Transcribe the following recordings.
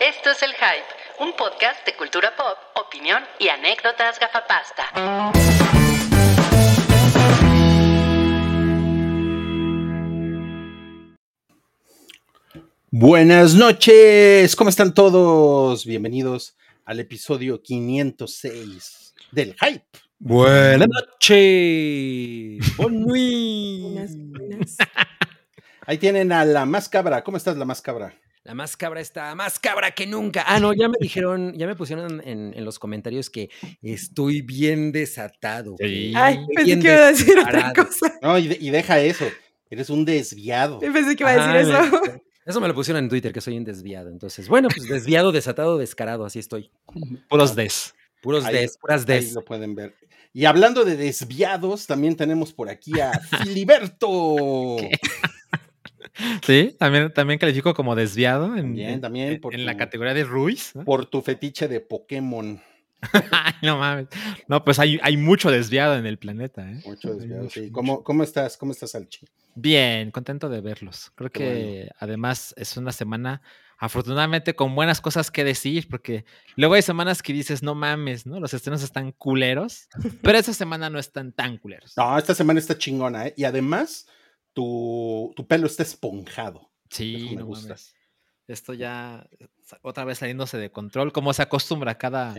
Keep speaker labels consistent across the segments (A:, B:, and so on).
A: Esto es El Hype, un podcast de cultura pop, opinión y anécdotas gafapasta.
B: Buenas noches, ¿cómo están todos? Bienvenidos al episodio 506 del Hype.
C: Buenas noches.
D: Buenas.
B: Ahí tienen a la más cabra. ¿Cómo estás, la más cabra?
C: La más cabra está más cabra que nunca. Ah, no, ya me dijeron, ya me pusieron en, en los comentarios que estoy bien desatado.
B: Sí.
D: Ay, pensé que iba a decir otra cosa.
B: No, y, de- y deja eso. Eres un desviado.
D: Pensé que iba a decir eso.
C: me- Eso me lo pusieron en Twitter, que soy un desviado. Entonces, bueno, pues desviado, desatado, descarado, así estoy.
E: Puros des.
C: Puros
B: Ahí-
C: des, puras
B: Ahí
C: des.
B: lo pueden ver. Y hablando de desviados, también tenemos por aquí a Filiberto.
E: Sí, también, también califico como desviado en,
B: También,
E: en-
B: también,
E: en-
B: por
E: en la categoría de Ruiz. ¿no?
B: Por tu fetiche de Pokémon.
E: Ay, no mames. No, pues hay, hay mucho desviado en el planeta. ¿eh?
B: Mucho desviado,
E: mucho,
B: sí.
E: mucho.
B: ¿Cómo, ¿Cómo estás? ¿Cómo estás, Alchi?
E: Bien, contento de verlos. Creo
B: Qué
E: que además es una semana, afortunadamente, con buenas cosas que decir, porque luego hay semanas que dices, no mames, ¿no? Los estrenos están culeros, pero esa semana no están tan culeros.
B: No, esta semana está chingona, ¿eh? Y además, tu, tu pelo está esponjado.
E: Sí,
B: Eso me
E: no
B: gusta.
E: mames. Esto ya otra vez saliéndose de control, como se acostumbra cada,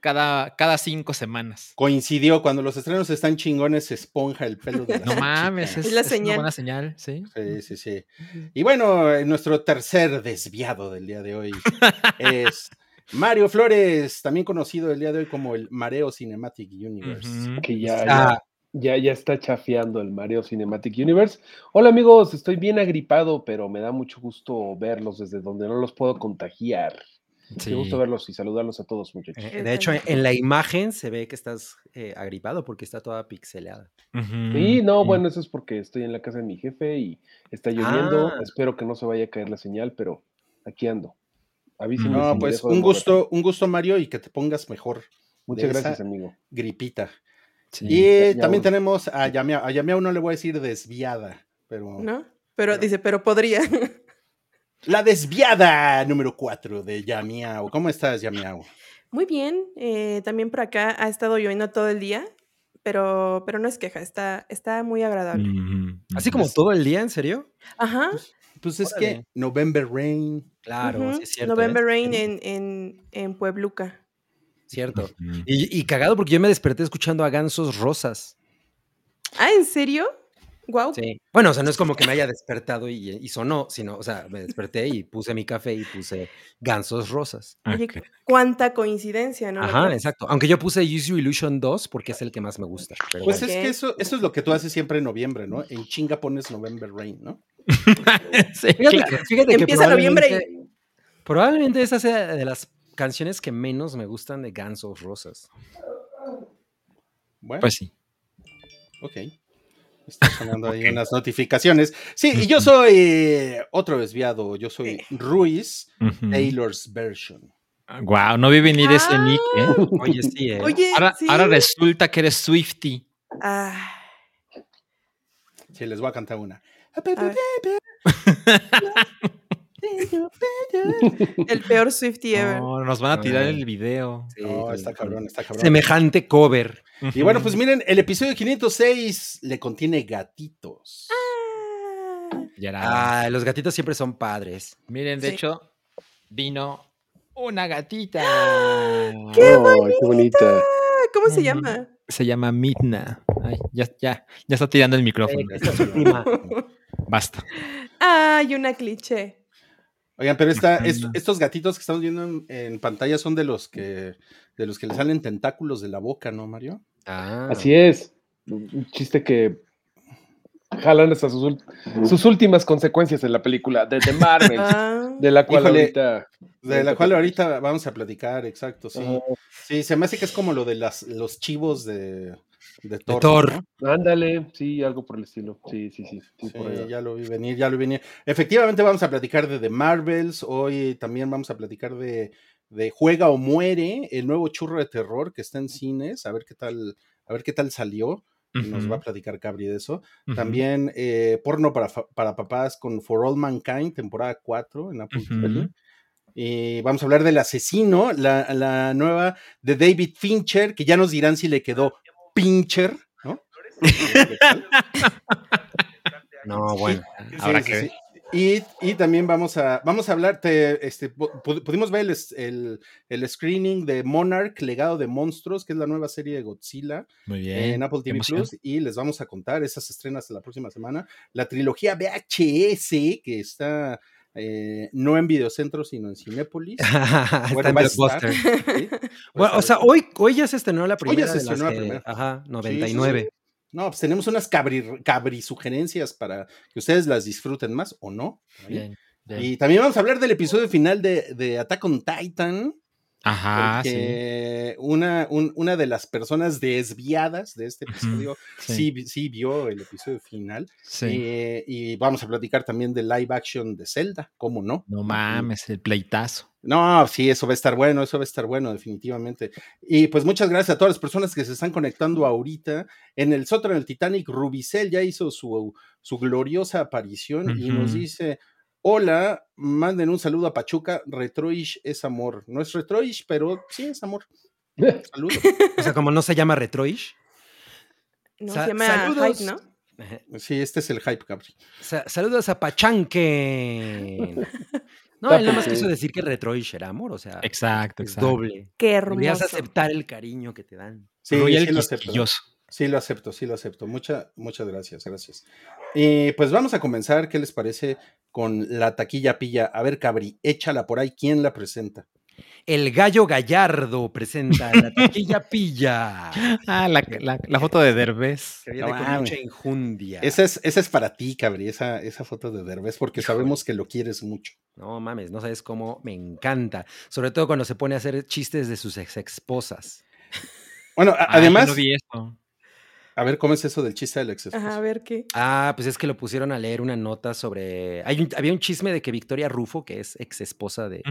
E: cada, cada cinco semanas.
B: Coincidió, cuando los estrenos están chingones, se esponja el pelo de la
E: No mames, es,
D: Es la
E: es una buena señal, sí.
B: Sí, sí, sí. Y bueno, eh, nuestro tercer desviado del día de hoy es Mario Flores, también conocido el día de hoy como el Mareo Cinematic Universe.
F: Que ya,
C: Ah.
F: Ya, ya, está chafeando el Mario Cinematic Universe. Hola amigos, estoy bien agripado, pero me da mucho gusto verlos desde donde no los puedo contagiar.
E: Sí.
F: Qué gusto verlos y saludarlos a todos, muchachos.
C: Eh, De hecho, en, en la imagen se ve que estás eh, agripado porque está toda pixeleada.
F: Y no,
E: Sí.
F: bueno, eso es porque estoy en la casa de mi jefe y está lloviendo.
C: Ah.
F: Espero que no se vaya a caer la señal, pero aquí ando. Avísenme
B: No,
F: si
B: pues un gusto, un gusto, Mario, y que te pongas mejor
F: Muchas gracias, amigo.
B: gripita.
E: Sí.
B: Y también tenemos a Yamiao. A Yamiao no le voy a decir desviada, pero
D: ¿No? Pero
B: Pero-
D: dice, pero podría.
B: la desviada número 4 de Yamiao. ¿Cómo estás, Yamiao?
D: Muy bien. eh, también por acá ha estado lloviendo todo el día, pero, pero no es queja, está, está muy agradable.
C: Así como todo el día, ¿en serio?
D: Ajá.
B: Pues es
C: Órale.
B: que November Rain.
C: Claro, sí es cierto. ¿eh?
D: November Rain en, en, en Puebluca.
C: Cierto. Y, y cagado porque yo me desperté escuchando a Gansos Rosas.
D: Ah, ¿en serio? Wow.
C: Sí. Bueno, o sea, no es como que me haya despertado y, y sonó, sino, o sea, me desperté y puse mi café y puse Gansos Rosas.
D: Oye, cuánta coincidencia, ¿no?
C: Ajá, exacto. Aunque yo puse Use Your Illusion 2 porque es el que más me gusta. pero
B: Pues
C: bueno.
B: es que eso, eso es lo que tú haces siempre en noviembre, ¿no? En chinga pones November Rain, ¿no?
E: Sí,
C: Fíjate, fíjate que
D: Empieza noviembre
C: probablemente- Probablemente esa sea de las canciones que menos me gustan de Gansos Rosas.
B: Bueno,
E: Pues sí.
B: ok. Está sonando ahí unas notificaciones. Sí, y yo soy eh, otro desviado. Yo soy Ruiz. Taylor's version.
E: Guau, no vi venir ese
D: Ah.
E: nick, ¿eh?
C: Oye, sí, ¿eh?
D: Oye,
E: Ahora,
D: sí.
E: ahora resulta que eres Swifty.
D: Ah,
B: Sí, les voy a cantar una.
D: a el peor Swifty ever.
E: No, nos van a tirar el video.
C: Sí,
B: No, está cabrón, está cabrón.
C: Semejante cover.
B: Y bueno, pues miren, el episodio 506 le contiene gatitos.
D: Ah,
E: Ya era.
C: Ah, los gatitos siempre son padres.
E: Miren, de
D: sí.
E: hecho, vino una gatita.
D: ¡Qué
F: Ay, qué bonita.
D: ¿Cómo se llama?
E: Se llama Midna. Ay, ya, ya, ya está tirando el micrófono.
C: Eh.
E: Basta.
D: Ay, una cliché.
B: Oigan, pero esta, estos gatitos que estamos viendo en, en pantalla son de los que de los que le salen tentáculos de la boca, ¿no, Mario?
C: Ah,
F: Así es. Un chiste que jalan hasta sus, últimas consecuencias en la película de The Marvel,
D: Ah,
F: de la cual
B: Híjole,
F: ahorita...
B: De la cual ahorita vamos a platicar, exacto, sí. Sí, se me hace que es como lo de las, los chivos de, de Thor.
C: Thor.
B: ¿no?
F: Ándale, sí, algo por el estilo. Sí, sí, sí. sí,
B: Sí,
F: por ahí va.
B: ya lo vi venir, ya lo vi venir. Efectivamente vamos a platicar de The Marvels, hoy también vamos a platicar de, de Juega o Muere, el nuevo churro de terror que está en cines, a ver qué tal, a ver qué tal salió. y Nos va a platicar Cabri de eso. También eh, porno para, para papás con For All Mankind, temporada 4 en Apple. TV. Eh, vamos a hablar del asesino, la, la nueva de David Fincher, que ya nos dirán si le quedó Pincher, ¿no?
C: No, bueno.
B: Sí,
G: Habrá
B: sí,
G: que.
B: Y, y también vamos a, vamos a hablar, te- este, pu- pu- pudimos ver el, el, el screening de Monarch, Legado de Monstruos, que es la nueva serie de Godzilla
G: Muy bien.
B: en Apple TV. Plus, y les vamos a contar esas estrenas la próxima semana. La trilogía VHS, que está eh, no en Videocentro, sino en Cinépolis. Bueno,
C: en
B: estar. ¿sí?
C: Bueno, o sea, hoy, hoy ya se estrenó la primera.
B: se
C: de las
B: estrenó la
C: que-
B: primera.
C: Ajá,
B: Sí, sí, sí.
C: 99.
B: No, pues tenemos unas cabri, cabri sugerencias para que ustedes las disfruten más o no. ¿ahí?
G: Bien, bien.
B: Y también vamos a hablar del episodio final de, de Attack on Titan.
G: Ajá, sí.
B: una, un- una de las personas desviadas de este episodio
G: sí.
B: sí, vi- sí vio el episodio final.
G: Sí.
B: Eh, y vamos a platicar también de live action de Zelda, ¿cómo no?
G: No mames, el pleitazo.
B: No, sí, eso va a estar bueno, eso va a estar bueno, definitivamente. Y pues muchas gracias a todas las personas que se están conectando ahorita. En el sótano del Titanic, Rubicel ya hizo su, su gloriosa aparición y nos dice: Hola, manden un saludo a Pachuca. Retroish es amor. No es Retroish, pero sí es amor. Saludos.
C: O sea, como no se llama Retroish.
D: No,
C: Sa-
D: se llama
C: saludos.
D: Hype, ¿no?
B: Sí, este es el hype, Gabri.
C: Sa- saludos a Pachanquen. No, él nada más quiso decir que Retroish era amor, o sea,
G: Exacto,
C: es
G: exacto.
C: doble.
D: Qué
C: Deberías
D: hermoso.
C: aceptar el cariño que te dan.
B: Sí,
G: Royal
B: sí lo. Sí, lo acepto, sí lo acepto. Mucha, muchas gracias, gracias. Eh, pues vamos a comenzar, ¿qué les parece? Con la taquilla pilla. A ver, Cabri, échala por ahí. ¿Quién la presenta?
C: El gallo gallardo presenta la taquilla pilla.
G: Ah, la, la- la foto de Derbez.
C: Que viene
B: No
C: con mucha injundia.
B: Esa es, esa es para ti, Cabri, esa, esa foto de Derbez, porque sabemos que lo quieres mucho.
C: No mames, no sabes cómo me encanta. Sobre todo cuando se pone a hacer chistes de sus ex esposas.
B: Bueno, a-
G: Ay,
B: además,
G: no vi eso.
B: A ver, ¿cómo es eso del chiste del ex
D: Ajá, a ver qué.
C: Ah, pues es que lo pusieron a leer una nota sobre. Hay un- había un chisme de que Victoria Rufo, que es ex esposa de,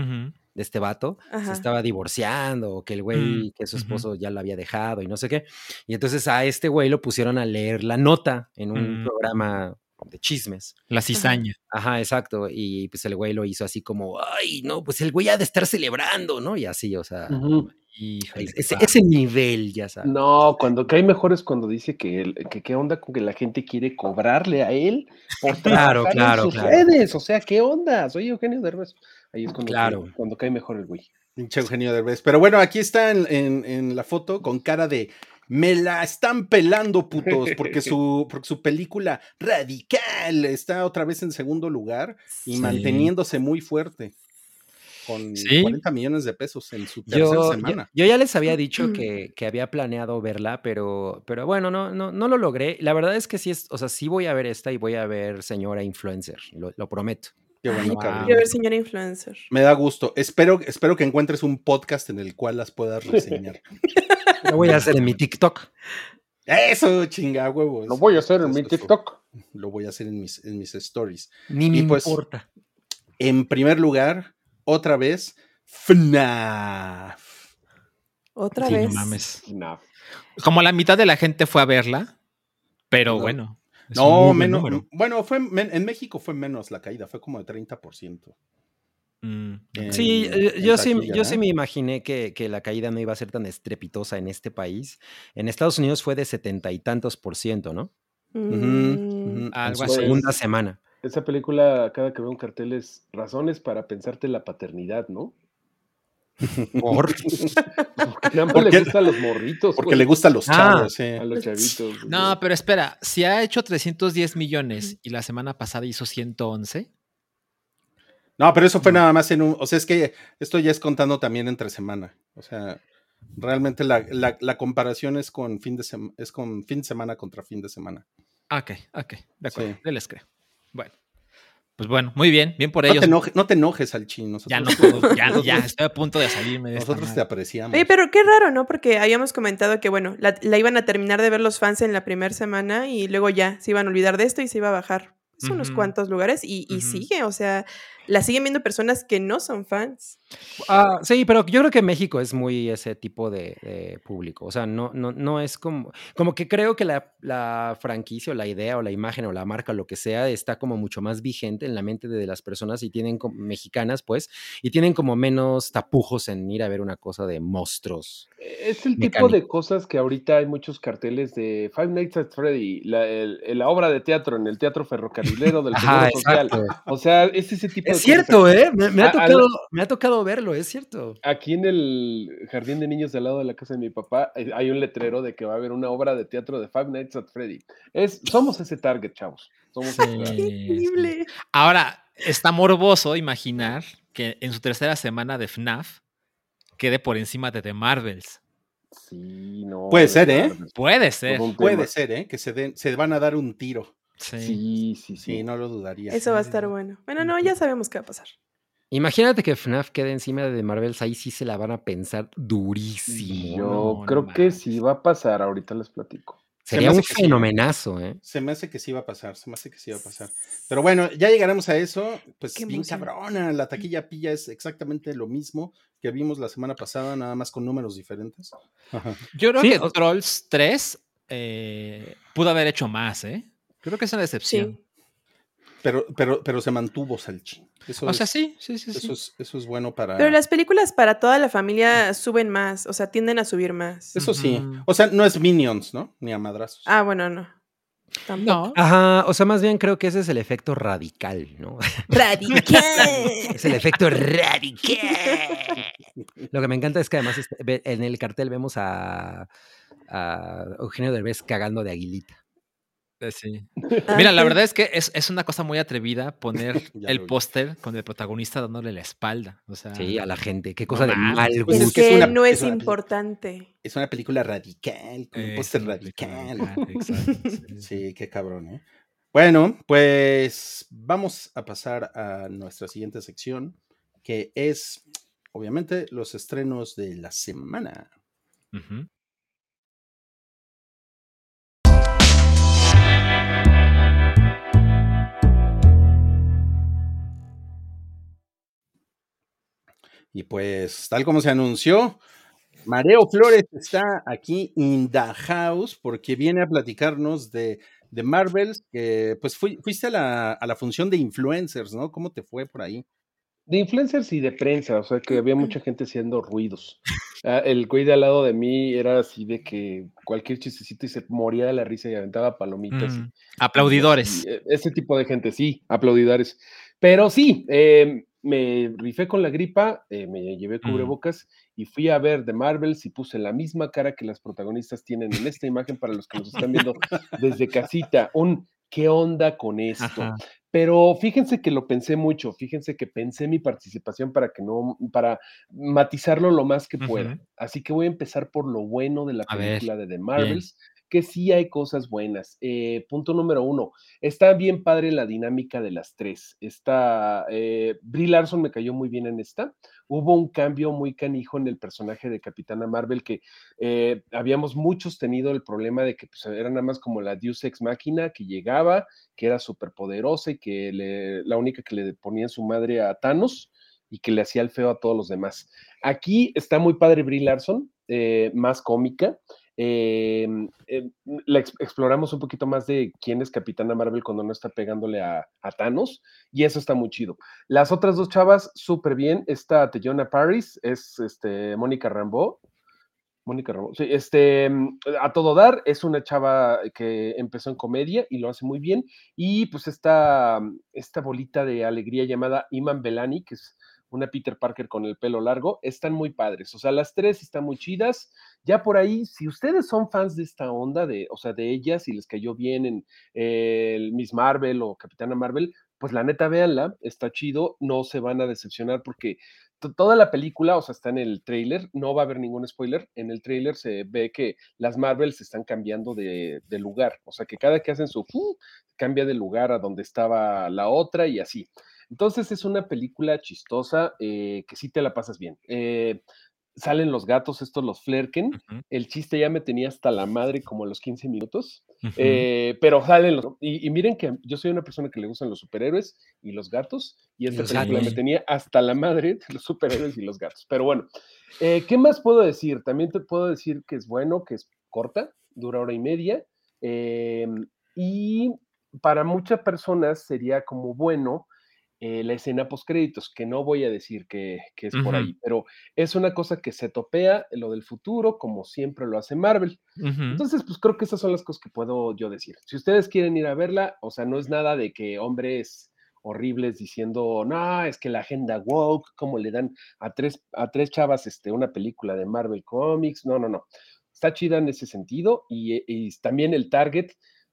C: de este vato, se estaba divorciando, o que el güey,
G: Mm,
C: que su esposo ya la había dejado y no sé qué. Y entonces a este güey lo pusieron a leer la nota en un
G: Mm.
C: programa de chismes.
G: La cizaña.
C: Ajá, exacto. Y pues el güey lo hizo así como, ay, no, pues el güey ha de estar celebrando, ¿no? Y así, o sea,
F: Ujú.
G: Híjole,
C: es- ese, nivel, ya sabes.
F: No, cuando cae mejor es cuando dice que, el- que qué onda con que la gente quiere cobrarle a él por
C: Claro,
F: trabajar
C: claro,
F: en sus
C: claro.
F: redes. O sea, ¿qué onda? Soy Eugenio Derbez. Ahí es cuando,
C: Claro.
F: cae, cuando cae mejor el güey.
B: Pinche Eugenio Derbez. Pero bueno, aquí está en, en- en la foto con cara de me la están pelando, putos, porque su, porque su película Radical está otra vez en segundo lugar y
G: Sí.
B: manteniéndose muy fuerte. Con
G: Sí.
B: 40 millones de pesos en su tercera
C: Yo,
B: semana.
C: yo ya les había dicho que, que había planeado verla, pero, pero bueno, no, no, no lo logré. La verdad es que sí es, o sea, sí voy a ver esta y voy a ver Señora Influencer, lo, lo prometo.
B: Qué bueno,
G: Wow.
D: Quiero ver señora influencer.
B: Me da gusto. Espero, espero que encuentres un podcast en el cual las puedas reseñar.
C: Lo voy a hacer en mi TikTok.
B: Eso, chinga huevos.
F: Lo voy a hacer en mi. TikTok.
B: Lo voy a hacer en mis, en mis stories.
C: Ni me
B: pues,
C: importa.
B: En primer lugar, otra vez, FNAF.
D: Otra
G: Sí, no
D: vez.
G: mames.
F: No.
G: Como la mitad de la gente fue a verla, pero
B: No.
G: bueno.
B: No, menos. Bueno, fue men- en México fue menos la caída, fue como de 30%.
G: Mm,
B: en-
C: Sí,
B: en
C: eh, yo, sí,
B: taquilla,
C: yo sí me imaginé que, que la caída no iba a ser tan estrepitosa en este país. En Estados Unidos fue de setenta y tantos por ciento, ¿no?
D: Mm.
G: Algo así.
C: segunda semana.
F: Esa película, cada que veo un cartel, es razones para pensarte la paternidad, ¿no?
C: Por-
F: Porque nada más
B: Porque-
F: le gustan los morritos.
B: Porque
F: güey,
B: le gustan los
C: Ah.
B: chavos.
F: A los chavitos.
G: No, pero espera, si ha hecho 310 millones y la semana pasada hizo 111,
B: No, pero eso fue nada más en un. O sea, es que esto ya es contando también entre semana. O sea, realmente la, la- la comparación es con fin de sema- es con fin de semana contra fin de semana.
G: ok, ok, de acuerdo,
B: Sí.
G: yo les creo. Bueno, pues bueno, muy bien, bien por
B: No
G: ellos.
B: te, enoje- no te enojes, Alchin. Nosotros,
G: ya no puedo, ya, ya estoy a punto de salirme de esta
B: nosotros te apreciamos.
D: Oye, pero qué raro, ¿no? Porque habíamos comentado que, bueno, la, la iban a terminar de ver los fans en la primera semana y luego ya se iban a olvidar de esto y se iba a bajar pues, unos cuantos lugares y, sigue, o sea, la siguen viendo personas que no son fans.
C: Ah, sí, pero yo creo que México es muy ese tipo de, de público. O sea, no, no, no es como. Como que creo que la, la franquicia o la idea o la imagen o la marca, lo que sea, está como mucho más vigente en la mente de las personas y tienen como, mexicanas, pues, y tienen como menos tapujos en ir a ver una cosa de monstruos.
F: Es el tipo de cosas que ahorita hay muchos carteles de Five Nights at Freddy, la, el- la obra de teatro en el Teatro Ferrocarrilero del
C: Ajá,
F: Social. O sea, es ese tipo
C: Es cierto. ¿eh? Me, me ha tocado,
F: la-
C: me ha tocado verlo, es cierto.
F: Aquí en el jardín de niños del lado de la casa de mi papá eh, hay un letrero de que va a haber una obra de teatro de Five Nights at Freddy. Es, somos ese target, chavos. Somos ese target.
D: ¡Qué
G: Sí, sí.
D: increíble!
G: Ahora, está morboso imaginar que en su tercera semana de FNAF quede por encima de The Marvels.
F: Sí, no.
B: Puede ser, ¿eh?
G: Puede ser.
B: Puede ser, ¿eh? Que se, den, se van a dar un tiro.
G: Sí.
F: Sí, sí, sí.
B: Sí, no lo dudaría.
D: Eso va a estar bueno. Bueno, no, ya sabemos qué va a pasar.
C: Imagínate que FNAF quede encima de Marvels, ahí sí se la van a pensar durísimo.
F: Yo
G: no, no
F: creo que sí va a pasar, ahorita les platico.
B: Se
C: Sería un
B: sí, ¿eh?
C: fenomenazo, ¿eh?
B: Se me hace que sí va a pasar, se me hace que sí va a pasar. Pero bueno, ya llegaremos a eso. Pues
D: Qué
B: bien
D: emoción.
B: cabrona, la taquilla pilla es exactamente lo mismo que vimos la semana pasada, nada más con números diferentes. Ajá.
G: Yo creo
C: Sí,
G: que
C: o-
G: Trolls 3 eh, pudo haber hecho más, ¿eh? Creo que es una decepción.
D: Sí.
B: Pero, pero, pero se mantuvo Salchi. Eso,
G: O sea,
B: es,
G: sí, sí, sí. sí.
B: eso, es, eso es bueno para.
D: Pero las películas para toda la familia suben más, o sea, tienden a subir más.
B: Eso sí. O sea, no es Minions, ¿no? Ni a madrazos.
D: Ah, bueno, no. Tampoco.
G: No.
C: Ajá, o sea, más bien creo que ese es el efecto radical, ¿no?
D: Radical.
C: Es el efecto radical. Lo que me encanta es que además este- en el cartel vemos a, a Eugenio Derbez cagando de aguilita.
G: Eh, sí.
D: Ah,
G: Mira, la verdad es que es, es una cosa muy atrevida poner el póster con el protagonista dándole la espalda. O sea,
C: Sí, a la gente. Qué
G: no
C: cosa de
G: mames,
C: mal
G: Pues
D: es
B: que es una-
D: no
B: es
D: es
B: una-
D: importante.
B: Es una película radical, con un póster radical.
G: radical, exacto, sí,
B: qué cabrón, ¿eh? Bueno, pues vamos a pasar a nuestra siguiente sección, que es, obviamente, los estrenos de la semana.
G: Ujú.
B: Y pues, tal como se anunció, Mareo Flores está aquí in the house porque viene a platicarnos de, de Marvels, que pues fui- fuiste a la, a la función de influencers, ¿no? ¿Cómo te fue por ahí?
F: De influencers y de prensa, o sea que había mucha gente haciendo ruidos. Ah, el güey de al lado de mí era así de que cualquier chistecito y se moría de la risa y aventaba palomitas.
G: Mm, Aplaudidores.
F: y, eh, ese tipo de gente, sí, aplaudidores. Pero sí, eh, me rifé con la gripa, eh, me llevé cubrebocas y fui a ver The Marvels y puse la misma cara que las protagonistas tienen en esta imagen para los que nos están viendo desde casita. Un ¿qué onda con esto?
G: Ajá.
F: Pero fíjense que lo pensé mucho, fíjense que pensé mi participación para que no, para matizarlo lo más que pueda. Así que voy a empezar por lo bueno de la
G: A ver,
F: película de The Marvels, que sí hay cosas buenas. Eh, punto número uno, está bien padre la dinámica de las tres. Está, eh, Brie Larson me cayó muy bien en esta. Hubo un cambio muy canijo en el personaje de Capitana Marvel que eh, habíamos muchos tenido el problema de que pues, era nada más como la Deus Ex Máquina que llegaba, que era súper poderosa y que le- la única que le ponía en su madre a Thanos y que le hacía el feo a todos los demás. Aquí está muy padre Brie Larson, eh, más cómica. Eh, eh, la ex- exploramos un poquito más de quién es Capitana Marvel cuando no está pegándole a, Thanos, y eso está muy chido. Las otras dos chavas, súper bien. Esta Teyona Paris es este, Mónica Rambeau. Mónica Rambeau, sí, este, mm, a todo dar, es una chava que empezó en comedia y lo hace muy bien. Y pues esta, esta bolita de alegría llamada Iman Belani, que es una Peter Parker con el pelo largo, están muy padres. O sea, las tres están muy chidas. Ya por ahí, si ustedes son fans de esta onda, de, o sea, de ellas, y les cayó bien en eh, Miss Marvel o Capitana Marvel, pues la neta, véanla, está chido, no se van a decepcionar porque to- toda la película, o sea, está en el trailer, no va a haber ningún spoiler, en el trailer se ve que las Marvels están cambiando de, lugar, o sea, que cada que hacen su fu, cambia de lugar a donde estaba la otra y así. Entonces es una película chistosa eh, que sí te la pasas bien. Eh, salen los gatos, estos los Flerken. El chiste ya me tenía hasta la madre como a los 15 minutos. Eh, pero salen los. Y, y miren que yo soy una persona que le gustan los superhéroes y los gatos. Y esta
C: los
F: película me tenía hasta la madre de los superhéroes y los gatos. Pero bueno, eh, ¿qué más puedo decir? También te puedo decir que es bueno, que es corta, dura hora y media. eh, y para muchas personas sería como bueno eh, la escena postcréditos, que no voy a decir que, que es por ahí, pero es una cosa que se topea lo del futuro, como siempre lo hace Marvel. Entonces, pues creo que esas son las cosas que puedo yo decir. Si ustedes quieren ir a verla, o sea, no es nada de que hombres horribles diciendo, no, es que la agenda woke, como le dan a tres, a tres chavas este, una película de Marvel Comics, no, no, no. Está chida en ese sentido y, eh, y también el target,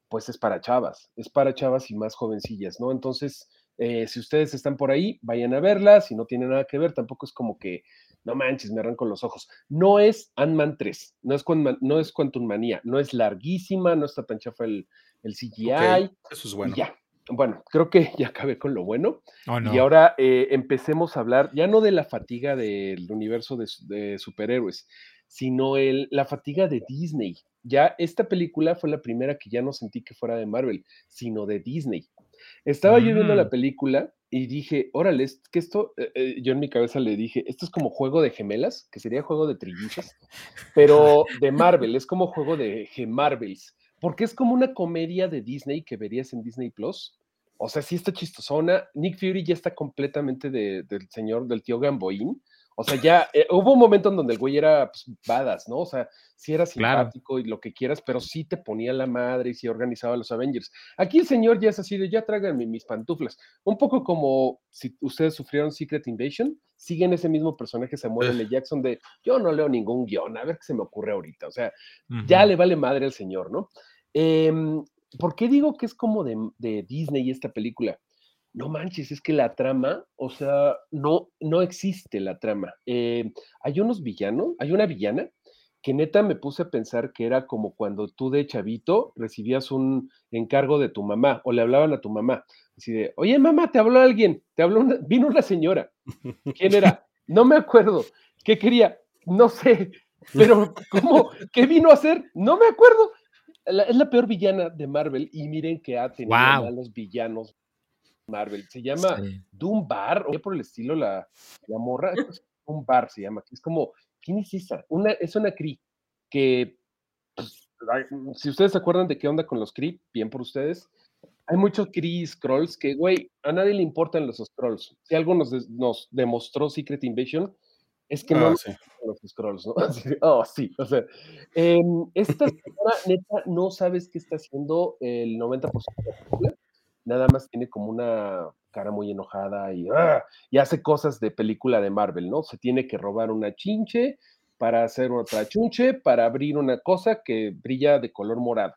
F: pues es para chavas, es para chavas y más jovencillas, ¿no? Entonces, eh, si ustedes están por ahí, vayan a verla, si no tiene nada que ver, tampoco es como que, no manches, me arranco los ojos. No es Ant-Man 3, no es, Quantum- no es Quantum Manía, no es larguísima, no está tan chafa el, el CGI.
B: Eso es
F: y
B: bueno.
F: ya. Bueno, creo que ya acabé con lo bueno.
G: Oh, no.
F: Y ahora eh, empecemos a hablar ya no de la fatiga del universo de, de superhéroes, sino el, la fatiga de Disney. Ya esta película fue la primera que ya no sentí que fuera de Marvel, sino de Disney. Estaba yo viendo
G: Mm.
F: la película y dije, órale, es que esto, eh, eh, yo en mi cabeza le dije, esto es como juego de gemelas, que sería juego de trillizas, pero de Marvel, es como juego de G-Marvels, porque es como una comedia de Disney que verías en Disney Plus. O sea, sí está chistosona. Nick Fury ya está completamente de- del señor, del tío Gamboín. O sea, ya eh, hubo un momento en donde el güey era pues, badass, ¿no? O sea, sí era
G: Claro.
F: simpático y lo que quieras, pero sí te ponía la madre y sí organizaba los Avengers. Aquí el señor ya es así de, ya tráiganme mis pantuflas. Un poco como si ustedes sufrieron Secret Invasion, siguen ese mismo personaje Samuel L. Jackson de, yo no leo ningún guion, a ver qué se me ocurre ahorita. O sea, ya le vale madre al señor, ¿no? Em, ¿Por qué digo que es como de, de Disney esta película? No manches, es que la trama, o sea, no, no existe la trama. Eh, hay unos villanos, hay una villana que neta me puse a pensar que era como cuando tú de chavito recibías un encargo de tu mamá o le hablaban a tu mamá. Así de, oye mamá, te habló alguien, te habló una, vino una señora. ¿Quién era? No me acuerdo. ¿Qué quería? No sé. Pero, ¿cómo? ¿Qué vino a hacer? No me acuerdo. La- es la peor villana de Marvel y miren que ha tenido
G: Guau.
F: malos villanos Marvel. Se llama
G: Sí.
F: Doom Bar, o por el estilo la, la morra. es Doom Bar se llama. Es como, ¿quién es esa? Una, es una Cree que, pues, si ustedes se acuerdan de qué onda con los Cree, bien por ustedes. Hay muchos Kree Scrolls que, güey, a nadie le importan los Scrolls. Si algo nos, nos demostró Secret Invasion, es que no
B: Ah,
F: nos
B: sí.
F: los Scrolls, ¿no? Así oh, sí, o sea, em, esta señora, neta, no sabes qué está haciendo el 90% de la película. Nada más tiene como una cara muy enojada y, ¡ah! y hace cosas de película de Marvel, ¿no? Se tiene que robar una chinche para hacer otra chunche, para abrir una cosa que brilla de color morado.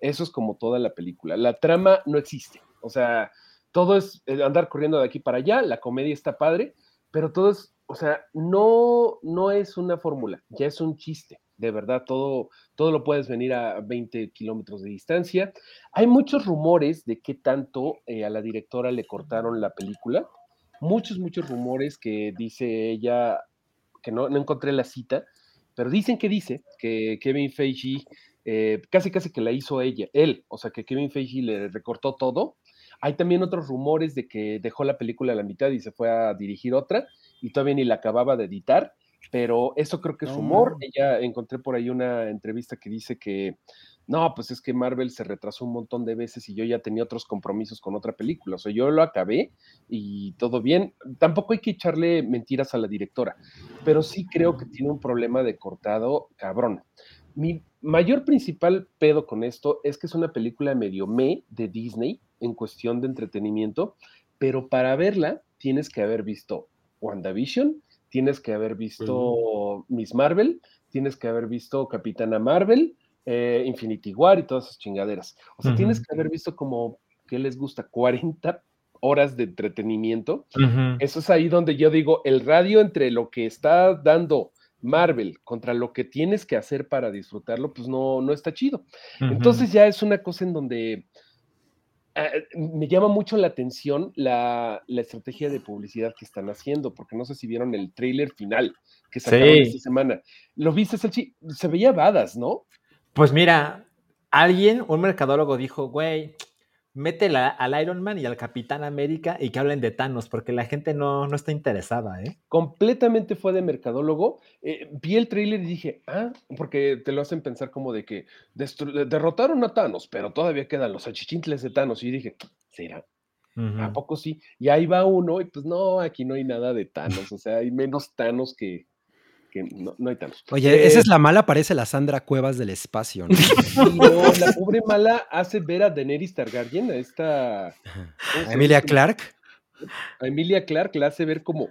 F: Eso es como toda la película. La trama no existe. O sea, todo es eh, andar corriendo de aquí para allá, la comedia está padre, pero todo es, o sea, no, no es una fórmula, ya es un chiste. De verdad, todo, todo lo puedes venir a 20 kilómetros de distancia. Hay muchos rumores de qué tanto eh, a la directora le cortaron la película. Muchos, muchos rumores que dice ella, que no, no encontré la cita, pero dicen que dice que Kevin Feige eh, casi casi que la hizo ella, él, o sea que Kevin Feige le recortó todo. Hay también otros rumores de que dejó la película a la mitad y se fue a dirigir otra y todavía ni la acababa de editar, pero eso creo que es
B: No,
F: rumor.
B: man.
F: Ella encontré por ahí una entrevista que dice que no, pues es que Marvel se retrasó un montón de veces y yo ya tenía otros compromisos con otra película, o sea, yo lo acabé y todo bien. Tampoco hay que echarle mentiras a la directora, pero sí creo que tiene un problema de cortado cabrón. Mi mayor principal pedo con esto es que es una película medio me de Disney en cuestión de entretenimiento, pero para verla tienes que haber visto WandaVision, tienes que haber visto Miss Marvel, tienes que haber visto Capitana Marvel, eh, Infinity War y todas esas chingaderas. O sea, tienes que haber visto como, ¿qué les gusta? 40 horas de entretenimiento. Eso es ahí donde yo digo, el radio entre lo que está dando Marvel contra lo que tienes que hacer para disfrutarlo, pues no, no está chido. Entonces ya es una cosa en donde eh, me llama mucho la atención la, la estrategia de publicidad que están haciendo, porque no sé si vieron el tráiler final que sacaron
E: Sí.
F: esta semana. ¿Lo viste, Salchi? Se veía badas, ¿no?
E: Pues mira, alguien, un mercadólogo dijo, güey, métela al Iron Man y al Capitán América y que hablen de Thanos, porque la gente no, no está interesada, ¿eh?
F: completamente fue de mercadólogo. Eh, vi el tráiler y dije, ah, porque te lo hacen pensar como de que derrotaron a Thanos, pero todavía quedan los achichintles de Thanos. Y dije, ¿será? ¿A poco sí? Y ahí va uno, y pues no, aquí no hay nada de Thanos, o sea, hay menos Thanos que, que no, no hay Thanos.
C: Oye, esa
F: Eh,
C: es la mala, parece la Sandra Cuevas del espacio, ¿no?
F: no, la pobre mala hace ver a Daenerys Targaryen, a esta... ¿cómo se llama?
C: Emilia Clark.
F: A Emilia Clark la hace ver como...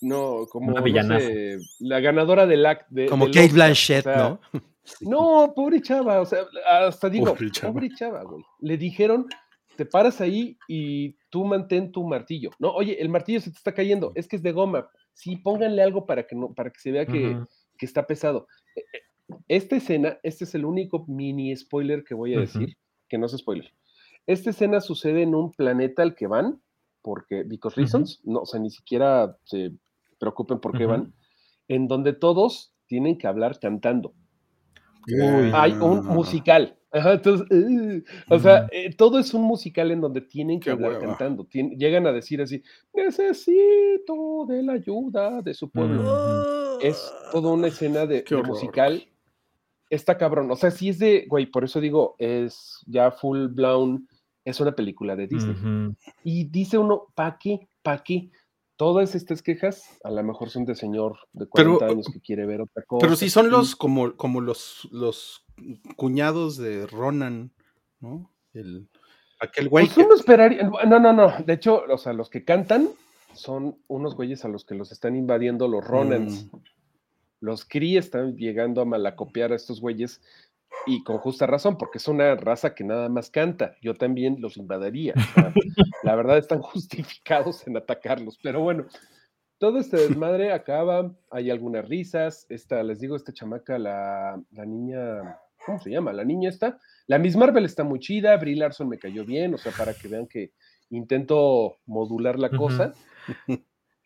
F: No, como
E: Una
F: no
E: villanaza.
F: sé, la ganadora del act de,
C: Como Kate Blanchett,
F: o sea,
C: ¿no?
F: No, pobre chava, o sea, hasta digo,
B: Pobre chava.
F: pobre chava, güey. Le dijeron, te paras ahí y tú mantén tu martillo. No, oye, el martillo se te está cayendo, es que es de goma. Sí, pónganle algo para que no, para que se vea que, que está pesado. Eh, eh, Esta escena, este es el único mini spoiler que voy a decir, que no es spoiler. Esta escena sucede en un planeta al que van, porque, because reasons, no, o sea, ni siquiera se preocupen por qué van, en donde todos tienen que hablar cantando
E: Uy.
F: hay un musical. Ajá, entonces, eh, o sea,
E: Ujú.
F: eh, todo es un musical en donde tienen que
B: Qué
F: hablar
B: hueva.
F: cantando. Tien- llegan a decir así, necesito de la ayuda de su pueblo.
E: Ujú.
F: Es toda una escena de, de musical. Está cabrón. O sea, si es de, güey, por eso digo, es ya full blown, es una película de Disney.
E: Ujú.
F: Y dice uno, ¿pa' qué? ¿Pa' qué? Todas estas quejas a lo mejor son de señor de 40
B: Pero-
F: años que quiere ver otra cosa.
B: Pero si son los como, como los, los cuñados de Ronan, ¿no? El, aquel güey
F: Pues
B: que-
F: uno esperaría. No, no, no. De hecho, o sea, los que cantan son unos güeyes a los que los están invadiendo los Ronans.
B: Mm.
F: Los Kree están llegando a malacopiar a estos güeyes y con justa razón, porque es una raza que nada más canta. Yo también los invadiría. o sea, la verdad están justificados en atacarlos. Pero bueno, todo este desmadre acaba. Hay algunas risas. Esta, les digo, esta chamaca, la, la niña. ¿Cómo se llama? La niña está. La Miss Marvel está muy chida. Brie Larson me cayó bien. O sea, para que vean que intento modular la cosa.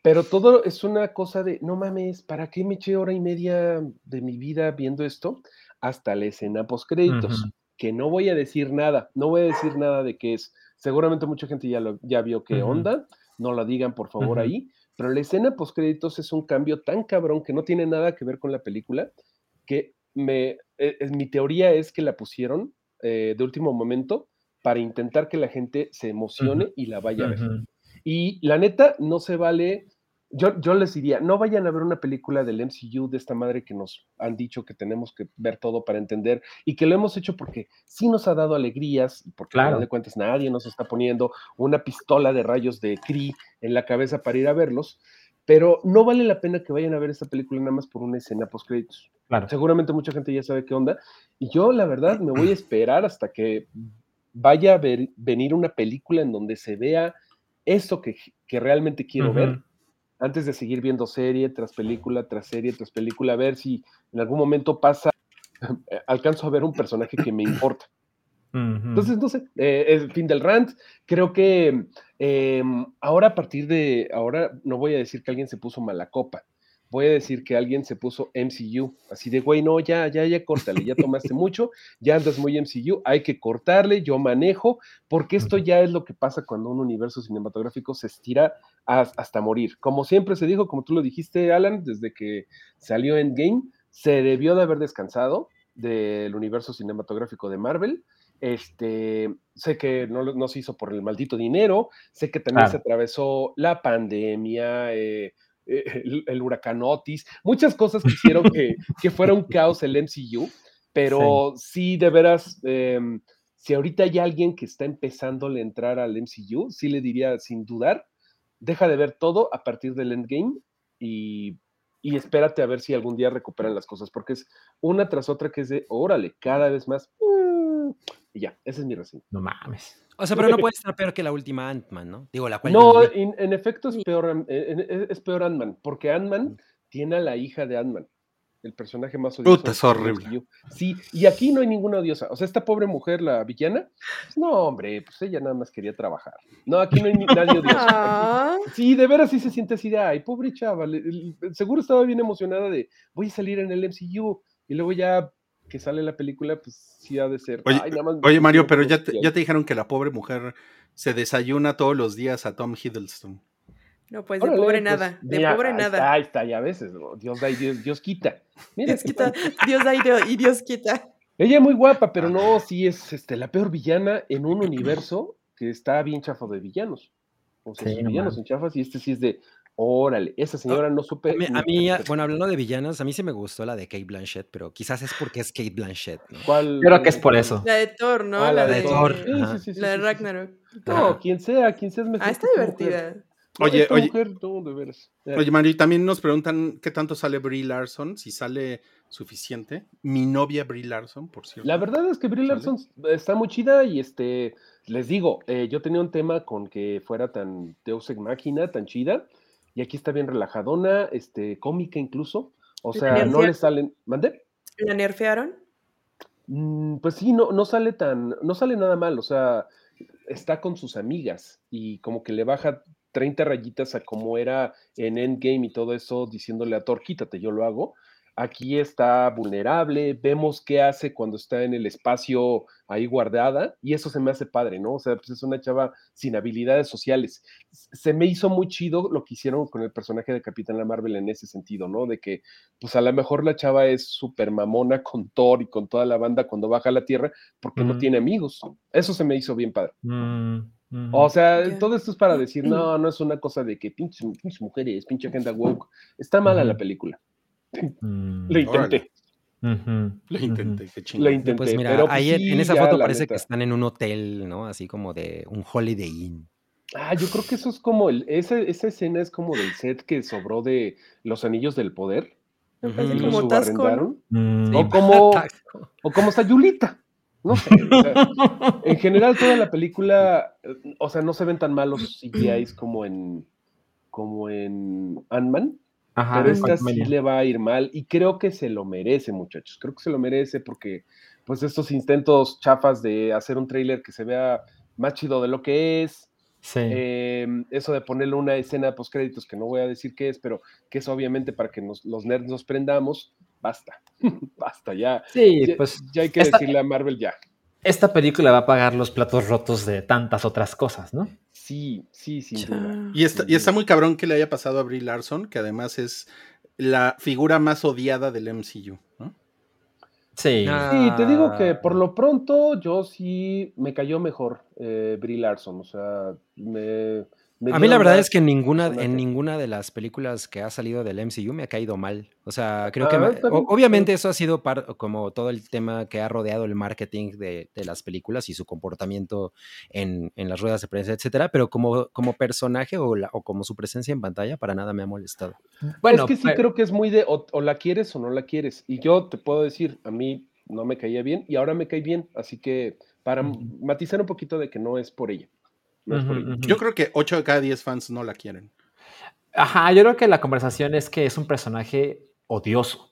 F: Pero todo es una cosa de, no mames, ¿para qué me eché hora y media de mi vida viendo esto? Hasta la escena post créditos, que no voy a decir nada, no voy a decir nada de qué es. Seguramente mucha gente ya, lo, ya vio qué onda, no la digan por favor ahí, pero la escena post créditos es un cambio tan cabrón que no tiene nada que ver con la película, que me, eh, eh, mi teoría es que la pusieron eh, de último momento para intentar que la gente se emocione y la vaya a ver. Y la neta, no se vale. Yo, yo les diría, no vayan a ver una película del MCU de esta madre que nos han dicho que tenemos que ver todo para entender y que lo hemos hecho porque sí nos ha dado alegrías porque
E: Claro.
F: de cuentas nadie nos está poniendo una pistola de rayos de Kree en la cabeza para ir a verlos, pero no vale la pena que vayan a ver esta película nada más por una escena post créditos.
E: Claro.
F: Seguramente mucha gente ya sabe qué onda y yo la verdad me voy a esperar hasta que vaya a ver- venir una película en donde se vea eso que, que realmente quiero ver, antes de seguir viendo serie tras película, tras serie, tras película, a ver si en algún momento pasa, alcanzo a ver un personaje que me importa. Entonces, no sé, eh, el fin del rant. Creo que eh, ahora a partir de, ahora no voy a decir que alguien se puso mala copa, voy a decir que alguien se puso MCU, así de, güey, no, ya, ya, ya, córtale, ya tomaste mucho, ya andas muy MCU, hay que cortarle, yo manejo, porque esto ya es lo que pasa cuando un universo cinematográfico se estira has- hasta morir. Como siempre se dijo, como tú lo dijiste, Alan, desde que salió Endgame, se debió de haber descansado del universo cinematográfico de Marvel. Este, sé que no, no se hizo por el maldito dinero, sé que también se
E: Claro.
F: atravesó la pandemia, eh, eh, el, el huracán Otis, muchas cosas que hicieron que, que fuera un caos el MCU, pero sí, de veras, em, si ahorita hay alguien que está empezándole a entrar al MCU, sí le diría sin dudar, deja de ver todo a partir del Endgame y, y espérate a ver si algún día recuperan las cosas, porque es una tras otra que es de, órale, cada vez más. mm, y ya, esa es mi reseña.
E: No mames.
C: O sea, pero no puede estar peor que la última Ant-Man, ¿no? Digo, la cual.
F: No, en, en efecto es peor, eh, en- es es peor Ant-Man, porque Ant-Man tiene a la hija de Ant-Man. el personaje más odioso.
B: Puta, es horrible.
F: MCU. Sí, y aquí no hay ninguna odiosa. O sea, esta pobre mujer, la villana, pues, no, hombre, pues ella nada más quería trabajar. No, aquí no hay ni- nadie odioso. Aquí-
D: Ah,
F: Sí, de veras sí se siente así de, ay, pobre chava, le- el- seguro estaba bien emocionada de, voy a salir en el MCU, y luego ya que sale la película, pues sí ha de ser.
B: Oye,
F: "Ay, nada más me
B: Oye, Mario, pero ya te,
F: social".
B: ya te dijeron que la pobre mujer se desayuna todos los días a Tom Hiddleston.
D: no, pues de
F: Órale,
D: pobre
F: pues,
D: nada, de
F: mira,
D: pobre
F: ahí
D: nada.
F: Está, ahí está, ya a veces, ¿no? Dios da y Dios, Dios quita. Mira,
D: Dios quita. Dios da y Dios, y Dios quita.
F: Ella es muy guapa, pero no, sí es este, la peor villana en un universo que está bien chafo de villanos. O sea,
E: Sí,
F: sus
E: no
F: villanos
E: mames.
F: en chafas y este sí es de, órale, esa señora no supe.
C: A mí, a
F: ni-
C: mí, ah, bueno, hablando de villanas, a mí sí me gustó la de Kate Blanchett, pero quizás es porque es Kate Blanchett, ¿no?
F: ¿Cuál-
E: creo que es por eso.
D: La de Thor, ¿no?
F: Ah,
D: la,
C: de
D: de,
C: Thor.
F: Sí, sí, sí, sí,
D: La de
F: sí, sí, sí.
D: Ragnarok.
F: No, quien sea, quien sea es mejor.
D: Ah, está divertida.
F: No,
B: Oye, oye.
F: mujer, no, de veras. Ya.
B: Oye, Mario, y también nos preguntan qué tanto sale Brie Larson, si sale suficiente. Mi novia Brie Larson, por cierto.
F: La verdad es que Brie
B: ¿Sale?
F: Larson está muy chida y este, les digo, eh, yo tenía un tema con que fuera tan Deus Ex Máquina, tan chida, y aquí está bien relajadona, este, cómica incluso, o
D: ¿La
F: sea, no le salen, ¿mandé?
D: ¿La nerfearon?
F: Mm, pues sí, no, no sale tan, no sale nada mal, o sea, está con sus amigas y como que le baja 30 rayitas a como era en Endgame y todo eso, diciéndole a Thor, quítate, yo lo hago. Aquí está vulnerable, vemos qué hace cuando está en el espacio ahí guardada y eso se me hace padre, ¿no? O sea, pues es una chava sin habilidades sociales. Se me hizo muy chido lo que hicieron con el personaje de Capitana Marvel en ese sentido, ¿no? De que pues a lo mejor la chava es súper mamona con Thor y con toda la banda cuando baja a la Tierra porque no tiene amigos. Eso se me hizo bien padre.
E: Mm.
F: O sea, todo esto es para decir, no, no es una cosa de que pinches, pinches mujeres, pinche agenda woke. Está mala la película.
E: Mm,
F: Lo intenté,
E: ujú,
B: Lo
E: ujú.
B: intenté, qué
F: lo
B: chingón.
F: intenté.
C: Pues mira,
F: pero pues,
C: ahí en-
F: sí,
C: en esa foto parece que están en un hotel, ¿no? Así como de un Holiday Inn.
F: Ah, yo creo que eso es como el, esa, esa escena es como del set que sobró de Los Anillos del Poder.
D: Parece
F: y lo
D: como Tasco, ¿no?
F: subarrendaron.
E: Mm,
F: O como, o como Sayulita. No sé. o sea, en general, toda la película, eh, o sea, no se ven tan malos CGIs como en, como en Ant-Man.
E: Ajá,
F: pero esta sí le va a ir mal y creo que se lo merece, muchachos. Creo que se lo merece porque, pues, estos intentos chafas de hacer un tráiler que se vea más chido de lo que es,
E: Sí.
F: eh, eso de ponerle una escena post créditos que no voy a decir qué es, pero que es obviamente para que nos- los nerds nos prendamos, basta, basta, ya.
E: sí,
F: ya,
E: pues
F: ya hay que
E: esta-
F: decirle a Marvel ya.
E: Esta película va a pagar los platos rotos de tantas otras cosas, ¿no?
F: Sí, sí, duda.
B: Y está, y muy cabrón que le haya pasado a Brie Larson, que además es la figura más odiada del MCU. ¿no?
E: Sí.
C: Ah,
F: Sí, te digo que por lo pronto yo sí me cayó mejor eh, Brie Larson, o sea, me... me
C: A mí la verdad es que en ninguna, en ninguna de las películas que ha salido del MCU me ha caído mal. O sea, creo que
F: Ah,
C: obviamente eso ha sido par- como todo el tema que ha rodeado el marketing de, de las películas y su comportamiento en, en las ruedas de prensa, etcétera. Pero como, como personaje o, la- o como su presencia en pantalla, para nada me ha molestado.
E: Bueno,
F: es que sí
E: pero-
F: creo que es muy de o, o la quieres o no la quieres. Y yo te puedo decir, a mí no me caía bien y ahora me cae bien. Así que para matizar un poquito de que no es por ella. No es.
B: Yo creo que 8 de cada 10 fans no la quieren.
E: Ajá, yo creo que la conversación es que es un personaje odioso.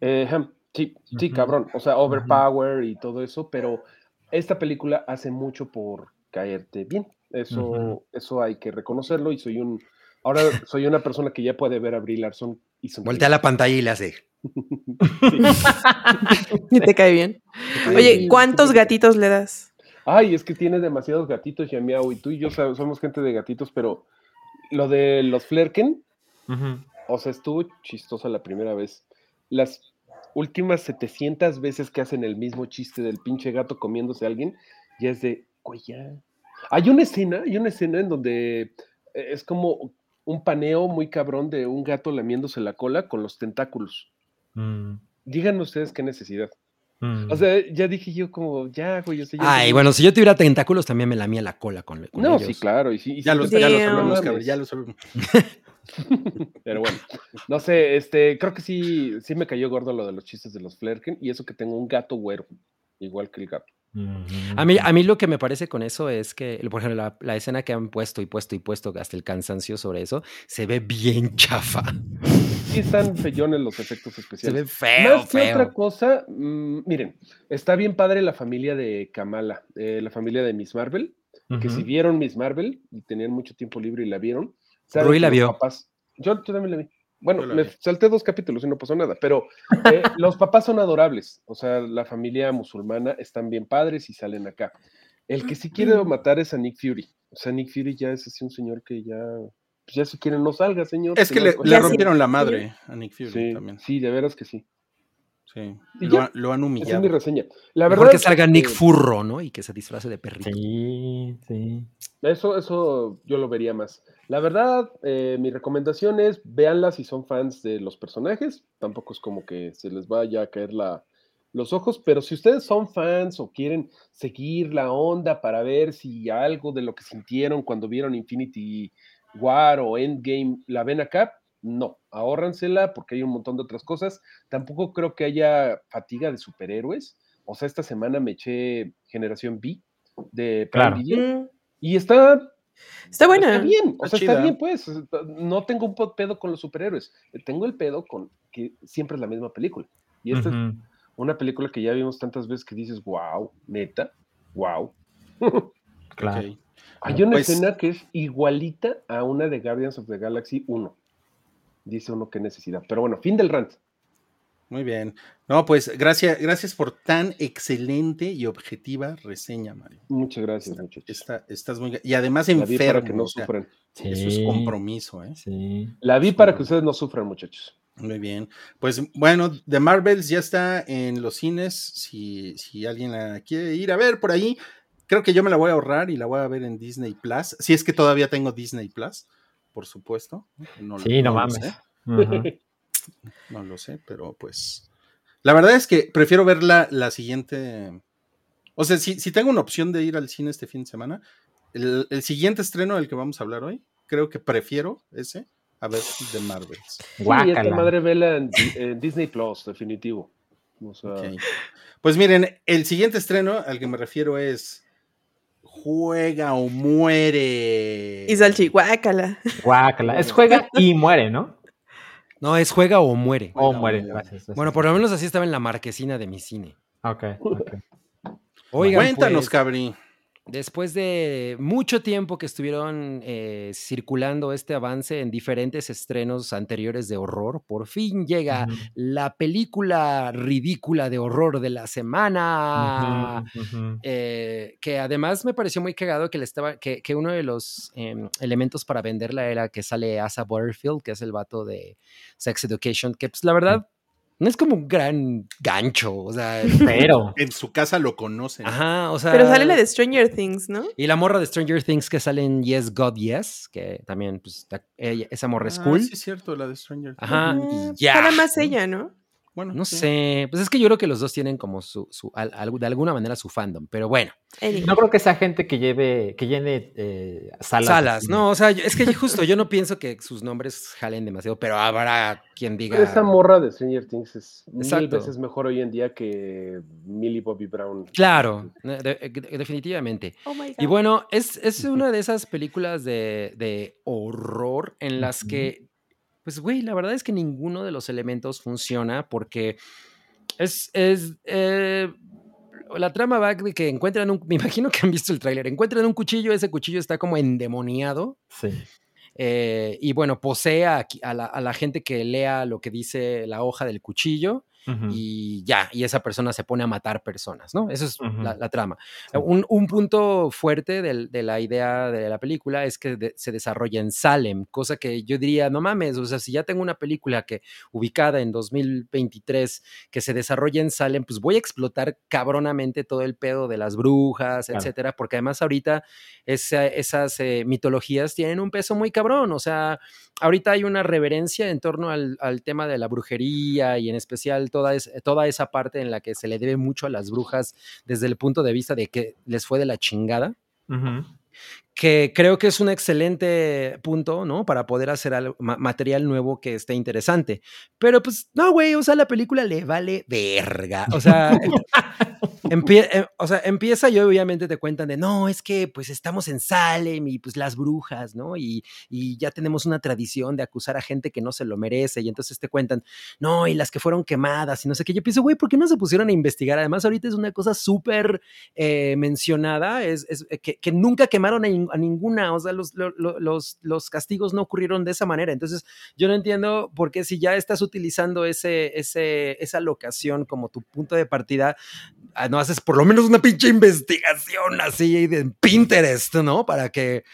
F: Eh, sí, sí, cabrón. O sea, overpower y todo eso, pero esta película hace mucho por caerte bien. Eso, eso hay que reconocerlo. Y soy un. Ahora soy una persona que ya puede ver a Brie Larson y sonreír.
C: Voltea la pantalla y le hace.
D: Y te cae bien. Oye, ¿cuántos gatitos le das?
F: Ay, es que tiene demasiados gatitos, ya miau, y tú y yo somos gente de gatitos, pero lo de los Flerken, o sea, estuvo chistosa la primera vez. Las últimas 700 veces que hacen el mismo chiste del pinche gato comiéndose a alguien, ya es de, güey, ya. Hay una escena, hay una escena en donde eh, es como un paneo muy cabrón de un gato lamiéndose la cola con los tentáculos.
E: Mm,
F: Díganme ustedes qué necesidad.
E: Mm.
F: O sea, ya dije yo como, ya, güey, o sea, ya
C: Ay, bueno, si yo tuviera tentáculos también me lamía la cola con, con
F: No,
C: ellos.
F: sí, claro. Y sí, y
B: Ya
F: sí
B: lo,
F: te-
B: ya lo sabemos, cabrón, ya lo sabemos.
F: Pero bueno, no sé, este, creo que sí, sí me cayó gordo lo de los chistes de los Flerken y eso que tengo un gato güero, igual que el gato.
C: A mí, a mí lo que me parece con eso es que, por ejemplo, la, la escena que han puesto y puesto y puesto hasta el cansancio sobre eso, se ve bien chafa.
F: Sí están feyones los efectos
C: Se
F: especiales.
C: ve feo,
F: Más que otra cosa, mm, miren, está bien padre la familia de Kamala, eh, la familia de Miss Marvel, que si vieron Miss Marvel y tenían mucho tiempo libre y la vieron,
C: Rui la
F: los
C: vio.
F: papás- yo, yo también la vi. Bueno,
B: la
F: me
B: vi.
F: salté dos capítulos y no pasó nada, pero eh, los papás son adorables. O sea, la familia musulmana están bien padres y salen acá. El que sí quiere matar es a Nick Fury. O sea, Nick Fury ya es así un señor que ya, pues ya si quiere no salga, señor.
B: Es que le,
D: sí.
B: rompieron la madre a Nick Fury
F: Sí,
B: también.
F: sí, de veras que sí.
B: Sí. Lo,
F: ya.
B: ha- lo han
F: Esa es
B: humillado.
F: mi reseña. La
C: Mejor
F: verdad
C: que salga
F: eh,
C: Nick Furro, ¿no? Y que se disfrace de perrito.
E: Sí, sí.
F: Eso, eso yo lo vería más. La verdad, eh, mi recomendación es véanla si son fans de los personajes. Tampoco es como que se les vaya a caer la, los ojos, pero si ustedes son fans o quieren seguir la onda para ver si algo de lo que sintieron cuando vieron Infinity War o Endgame la ven acá, no, ahórransela porque hay un montón de otras cosas. Tampoco creo que haya fatiga de superhéroes. O sea, esta semana me eché Generación B de Prime
E: Claro.
F: Video.
D: Mm,
F: Y está,
D: Está buena.
F: está bien, o
B: Está
F: sea, está
B: chida.
F: bien, pues. No tengo un pedo con los superhéroes. Tengo el pedo con que siempre es la misma película. Y esta es
E: Ujú.
F: una película que ya vimos tantas veces que dices, wow, neta, wow.
E: Claro.
B: Ok.
F: Hay una
B: Pues-
F: escena que es igualita a una de Guardians of the Galaxy 1. Dice uno qué necesidad. Pero bueno, fin del rant.
B: Muy bien. No, pues gracias, gracias por tan excelente y objetiva reseña, Mario.
F: Muchas gracias, muchachos.
B: Está, estás muy... Y además
F: La vi
B: enfermo.
F: para que no
B: o sea,
F: sufran.
B: Eso es compromiso, ¿eh?
E: Sí.
F: La vi para que ustedes no sufran, muchachos.
B: Muy bien. Pues bueno, The Marvels ya está en los cines. Si, si alguien la quiere ir a ver por ahí, creo que yo me la voy a ahorrar y la voy a ver en Disney Plus. Si es que todavía tengo Disney Plus, por supuesto. No, lo-
E: Sí, no mames.
B: sé, no lo sé, pero pues. La verdad es que prefiero verla la siguiente. O sea, si, si tengo una opción de ir al cine este fin de semana, el, el siguiente estreno del que vamos a hablar hoy, creo que prefiero ese a ver The Marvels.
F: Sí, esta madre vela en, en Disney Plus, definitivo. O sea,
B: Ok. Pues miren, el siguiente estreno al que me refiero es Juega o muere.
D: Y Salchi, guácala.
E: Guácala. Es juega y muere, ¿no?
C: No, es juega o muere.
E: O muere,
B: muere.
E: gracias. gracias.
C: Bueno, por lo menos así estaba en la marquesina de mi cine.
E: Ok, ok.
C: Oigan,
B: Cuéntanos,
C: pues,
B: Cabri.
C: Después de mucho tiempo que estuvieron eh, circulando este avance en diferentes estrenos anteriores de horror, por fin llega la película ridícula de horror de la semana. Eh, que además me pareció muy cagado que, le estaba, que, que uno de los em, elementos para venderla era que sale Asa Butterfield, que es el vato de Sex Education, que pues la verdad no es como un gran gancho, o sea,
E: Pero.
B: En su casa lo conocen.
C: ajá, o sea...
D: Pero sale la de Stranger Things, ¿no?
C: Y la morra de Stranger Things que sale en Yes, God, Yes, que también, pues, esa morra es
B: Ah,
C: cool.
B: sí, es cierto, la de Stranger.
C: Ajá,
D: Ah,
C: y ya.
D: Sale más ella, ¿no?
B: Bueno,
C: No
B: sí.
C: sé, pues es que yo creo que los dos tienen como su, su al- de alguna manera su fandom, pero bueno.
E: No creo que sea gente que lleve, que llene eh, salas.
C: salas, no, o sea, yo- es que justo yo no pienso que sus nombres jalen demasiado, pero habrá quien diga...
F: Pero esa morra de Stranger Things es mil veces mejor hoy en día que Millie Bobby Brown.
C: Claro, de- de- definitivamente.
D: Oh my
C: Y bueno, es, es una de esas películas de, de horror en las que, pues, güey, la verdad es que ninguno de los elementos funciona porque es, es eh, la trama va de que encuentran un, me imagino que han visto el tráiler, encuentran un cuchillo, ese cuchillo está como endemoniado
E: Sí.
C: eh, y bueno, posee a, a la, a la gente que lea lo que dice la hoja del cuchillo
E: Ujú.
C: y ya, y esa persona se pone a matar personas, ¿no? Esa es
E: Ujú.
C: la, la trama.
E: Sí.
C: Un, un punto fuerte del- de la idea de la película es que de- se desarrolla en Salem, cosa que yo diría, no mames, o sea, si ya tengo una película que ubicada en 2023 que se desarrolla en Salem, pues voy a explotar cabronamente todo el pedo de las brujas,
E: Claro.
C: etcétera, porque además ahorita esa- esas eh, mitologías tienen un peso muy cabrón, o sea, ahorita hay una reverencia en torno al, al tema de la brujería y en especial toda, es- toda esa parte en la que se le debe mucho a las brujas desde el punto de vista de que les fue de la chingada, que creo que es un excelente punto, ¿no? Para poder hacer algo- ma- material nuevo que esté interesante. Pero pues, no, güey, o sea, la película le vale verga. O sea, Eh, o sea, empieza y obviamente te cuentan de, no, es que pues estamos en Salem y pues las brujas, ¿no? Y, ya tenemos una tradición de acusar a gente que no se lo merece y entonces te cuentan, no, y las que fueron quemadas y no sé qué. Yo pienso, güey, ¿por qué no se pusieron a investigar? Además, ahorita es una cosa súper eh, mencionada, es, eh, que, nunca quemaron a, a ninguna, o sea, los, lo- lo- los, castigos no ocurrieron de esa manera. Entonces, yo no entiendo por qué si ya estás utilizando ese, ese, esa locación como tu punto de partida, no haces por lo menos una pinche investigación así de Pinterest, ¿no? Para que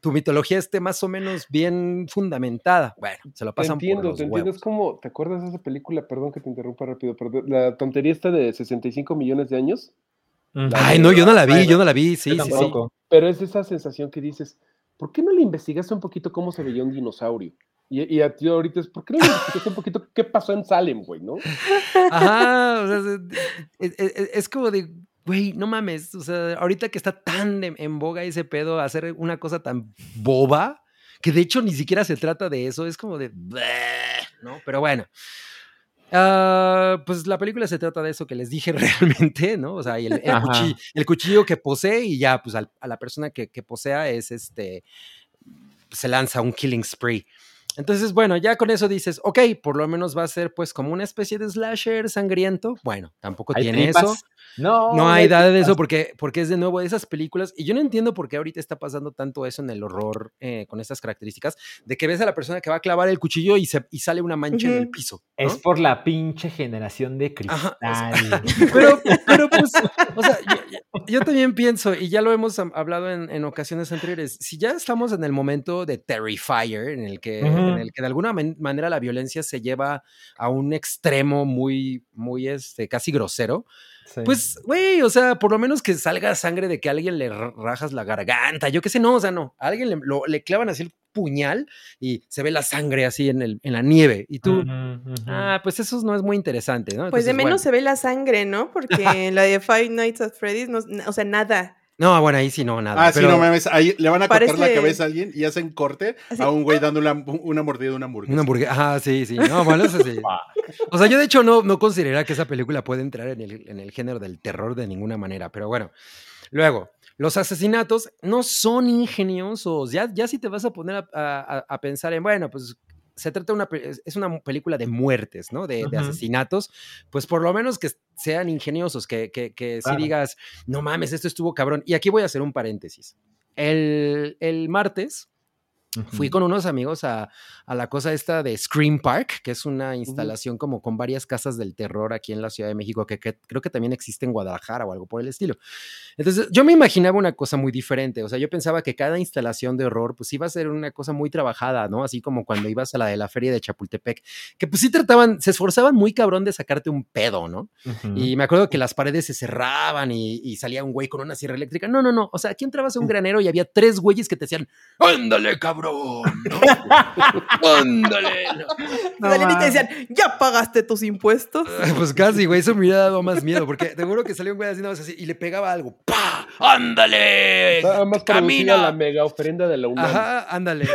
C: tu mitología esté más o menos bien fundamentada. Bueno, se lo
F: Te
C: pasan por
F: entiendo,
C: los
F: te entiendo.
C: huevos.
F: Es como, ¿te acuerdas de esa película? Perdón que te interrumpa rápido, pero la tontería esta de 65 millones de años.
C: Ay, no, yo no la vi, yo no la vi, sí, sí, sí.
F: Pero es esa sensación que dices, ¿por qué no le investigaste un poquito cómo se veía un dinosaurio? Y, y a ti ahorita es, ¿por qué no investigaste un poquito qué pasó en Salem, güey, no?
C: Ajá, o sea, es, es- es- es como de, güey, no mames, o sea, ahorita que está tan de- en boga ese pedo, hacer una cosa tan boba, que de hecho ni siquiera se trata de eso, es como de, ¿no? Pero bueno. Ah, pues la película se trata de eso que les dije realmente, ¿no? O sea, y el, el cuchillo, el cuchillo que posee y ya, pues al- a la persona que, que posea es este, se lanza un killing spree. Entonces, bueno, ya con eso dices, ok, por lo menos va a ser pues como una especie de slasher sangriento. Bueno, tampoco
E: ¿Hay
C: tiene
E: tripas?
C: eso.
E: No,
C: No hay nada de eso porque, porque es de nuevo de esas películas. Y yo no entiendo por qué ahorita está pasando tanto eso en el horror eh, con estas características, de que ves a la persona que va a clavar el cuchillo y, se, y sale una mancha en el piso. ¿no?
E: Es por la pinche generación de
C: Ajá,
E: cristal.
C: Pero, pero pues, o sea, yo, también pienso, y ya lo hemos hablado en, en ocasiones anteriores, si ya estamos en el momento de Terrifier, en el que, en el que de alguna man- manera la violencia se lleva a un extremo muy, muy, este, casi grosero,
E: Sí.
C: pues, güey, o sea, por lo menos que salga sangre de que a alguien le ra- rajas la garganta, yo qué sé, no, o sea, no, a alguien le, lo- le clavan así el puñal y se ve la sangre así en, el, en la nieve, y tú... Ah, pues eso no es muy interesante, ¿no?
D: Pues de menos
C: bueno.
D: se ve la sangre, ¿no? Porque en la de Five Nights at Freddy's, no, o sea, nada.
C: No, bueno, ahí sí no, nada.
B: Ah, sí, no mames. Ahí le van a cortar la cabeza a alguien y hacen corte
D: Así.
B: a un güey dando una, una mordida a una hamburguesa.
C: Una hamburguesa. Ajá, sí, sí. No, bueno, eso sí. O sea, yo de hecho no, no consideraría que esa película puede entrar en el, en el género del terror de ninguna manera, pero bueno. Luego, los asesinatos no son ingeniosos. Ya, ya si te vas a poner a, a- a pensar en, bueno, pues se trata de una, es una película de muertes, ¿no? De, asesinatos, pues por lo menos que sean ingeniosos, que, que, que si digas, no mames, esto estuvo cabrón. Y aquí voy a hacer un paréntesis. El, el martes Fui con unos amigos a, a la cosa esta de Scream Park, que es una instalación como con varias casas del terror aquí en la Ciudad de México, que, que creo que también existe en Guadalajara o algo por el estilo. Entonces, yo me imaginaba una cosa muy diferente. O sea, yo pensaba que cada instalación de horror, pues iba a ser una cosa muy trabajada, ¿no? Así como cuando ibas a la de la feria de Chapultepec, que pues sí trataban, se esforzaban muy cabrón de sacarte un pedo, ¿no? Y me acuerdo que las paredes se cerraban y, y salía un güey con una sierra eléctrica. No, no, no. O sea, aquí entrabas a un granero y había tres güeyes que te decían, ándale, cabrón. ¿No? ándale. ¿no?
E: No
D: Salían y te decían, ya pagaste tus impuestos.
C: Pues casi, güey. Eso me hubiera dado más miedo porque te juro que salió un güey más así y le pegaba algo. ¡Pah! ¡Ándale!
F: Más
C: ¡Camina!
F: la mega ofrenda de la UNAM.
C: Ajá, ándale.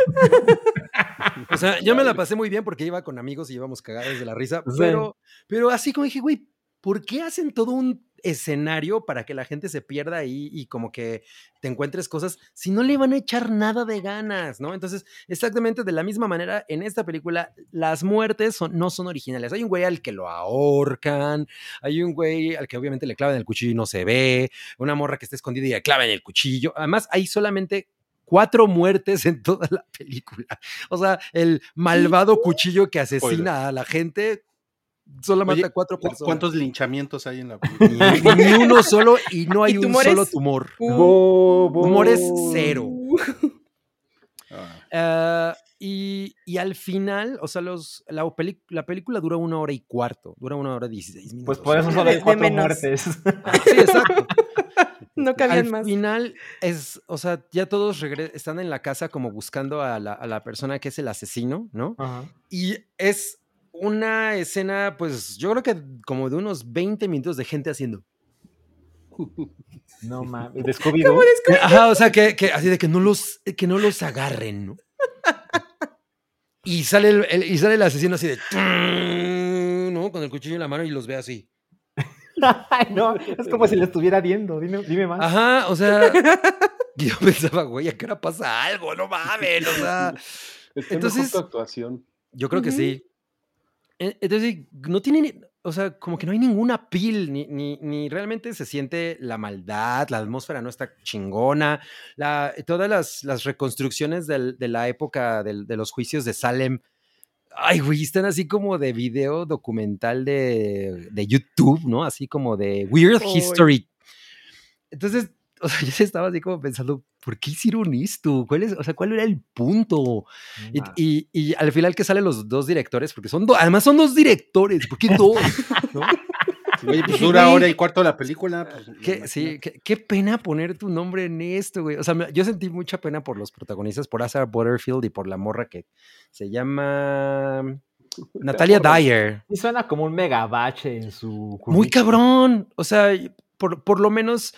C: O sea, yo me la pasé muy bien porque iba con amigos y íbamos cagados de la risa,
E: Sí.
C: pero, pero así como dije, güey, ¿por qué hacen todo un escenario para que la gente se pierda ahí y como que te encuentres cosas si no le van a echar nada de ganas, ¿no? Entonces, exactamente de la misma manera, en esta película las muertes son- no son originales. Hay un güey al que lo ahorcan, hay un güey al que obviamente le clavan el cuchillo y no se ve, una morra que está escondida y le clavan el cuchillo. Además, hay solamente cuatro muertes en toda la película. O sea, el malvado cuchillo que asesina a la gente solo
B: Oye,
C: mata a cuatro
B: ¿cu-
C: personas.
B: ¿Cuántos linchamientos hay en la película?
C: Ni, ni uno solo y no hay
D: ¿Y
C: un solo tumor. Humor es cero.
B: Ah,
C: Ah, y, y al final, o sea, los, la, la película dura una hora y cuarto, dura una hora y dieciséis minutos.
E: Pues por eso solo hay cuatro muertes.
C: Sí, exacto.
D: No cabían
C: Al
D: más.
C: final es, o sea, ya todos están en la casa como buscando a la, a la persona que es el asesino, ¿no?
E: Ajá.
C: Y es una escena, pues yo creo que como de unos 20 minutos de gente haciendo.
E: No mames. De Scooby-Doo.
D: ¿Cómo descubrí?
C: Ajá, o sea, que, que así de que no los, que no los agarren, ¿no? Y sale el, el- y sale el asesino así de, ¿no? Con el cuchillo en la mano y los ve así.
E: Ay, no, es como si lo estuviera viendo. Dime, dime más.
C: Ajá, o sea, yo pensaba, güey, ¿a qué hora pasa algo? No mames, o sea.
F: Está
C: Entonces-
F: mejor tu actuación.
C: Yo creo que sí. Entonces, no tiene, o sea, como que no hay ninguna pil, ni, ni, ni realmente se siente la maldad, la atmósfera no está chingona, la, todas las, las reconstrucciones del- de la época del- de los juicios de Salem, ay, güey, están así como de video documental de, de YouTube, ¿no? Así como de Weird. History. Entonces, o sea, yo estaba así como pensando, ¿por qué hicieron esto? ¿Cuál es, o sea, cuál era el punto? Y, y- y al final que salen los dos directores, porque son dos, además son dos directores, ¿por qué dos? ¿No?
B: Oye, pues dura hora y cuarto la película. pues,
C: qué- sí, qué, qué pena poner tu nombre en esto, güey. O sea, me- yo sentí mucha pena por los protagonistas, por Asa Butterfield y por la morra que se llama Natalia. Dyer.
E: Y suena como un megabache en su.
C: Muy
E: currículum.
C: cabrón. O sea, por, por lo menos,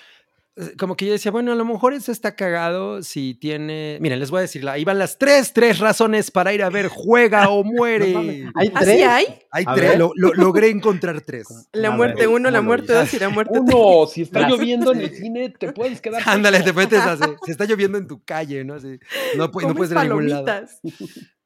C: como que yo decía, bueno, a lo mejor eso está cagado si tiene. Miren, les voy a decir, ahí van las tres, tres razones para ir a ver Juega o Muere.
E: ¿Hay
D: ¿Así
E: tres?
D: hay?
C: Hay
E: A
C: tres, lo- lo- logré encontrar tres.
D: La
E: A
D: muerte
E: ver,
D: uno, la
B: ¿cómo lo
D: muerte dos y la muerte tres.
F: Uno, si está
E: Las-
F: lloviendo en el cine, te puedes quedar.
C: Ándale, te metes así. Se está lloviendo en tu calle, ¿no? Así, no, no puedes ir a ningún lado.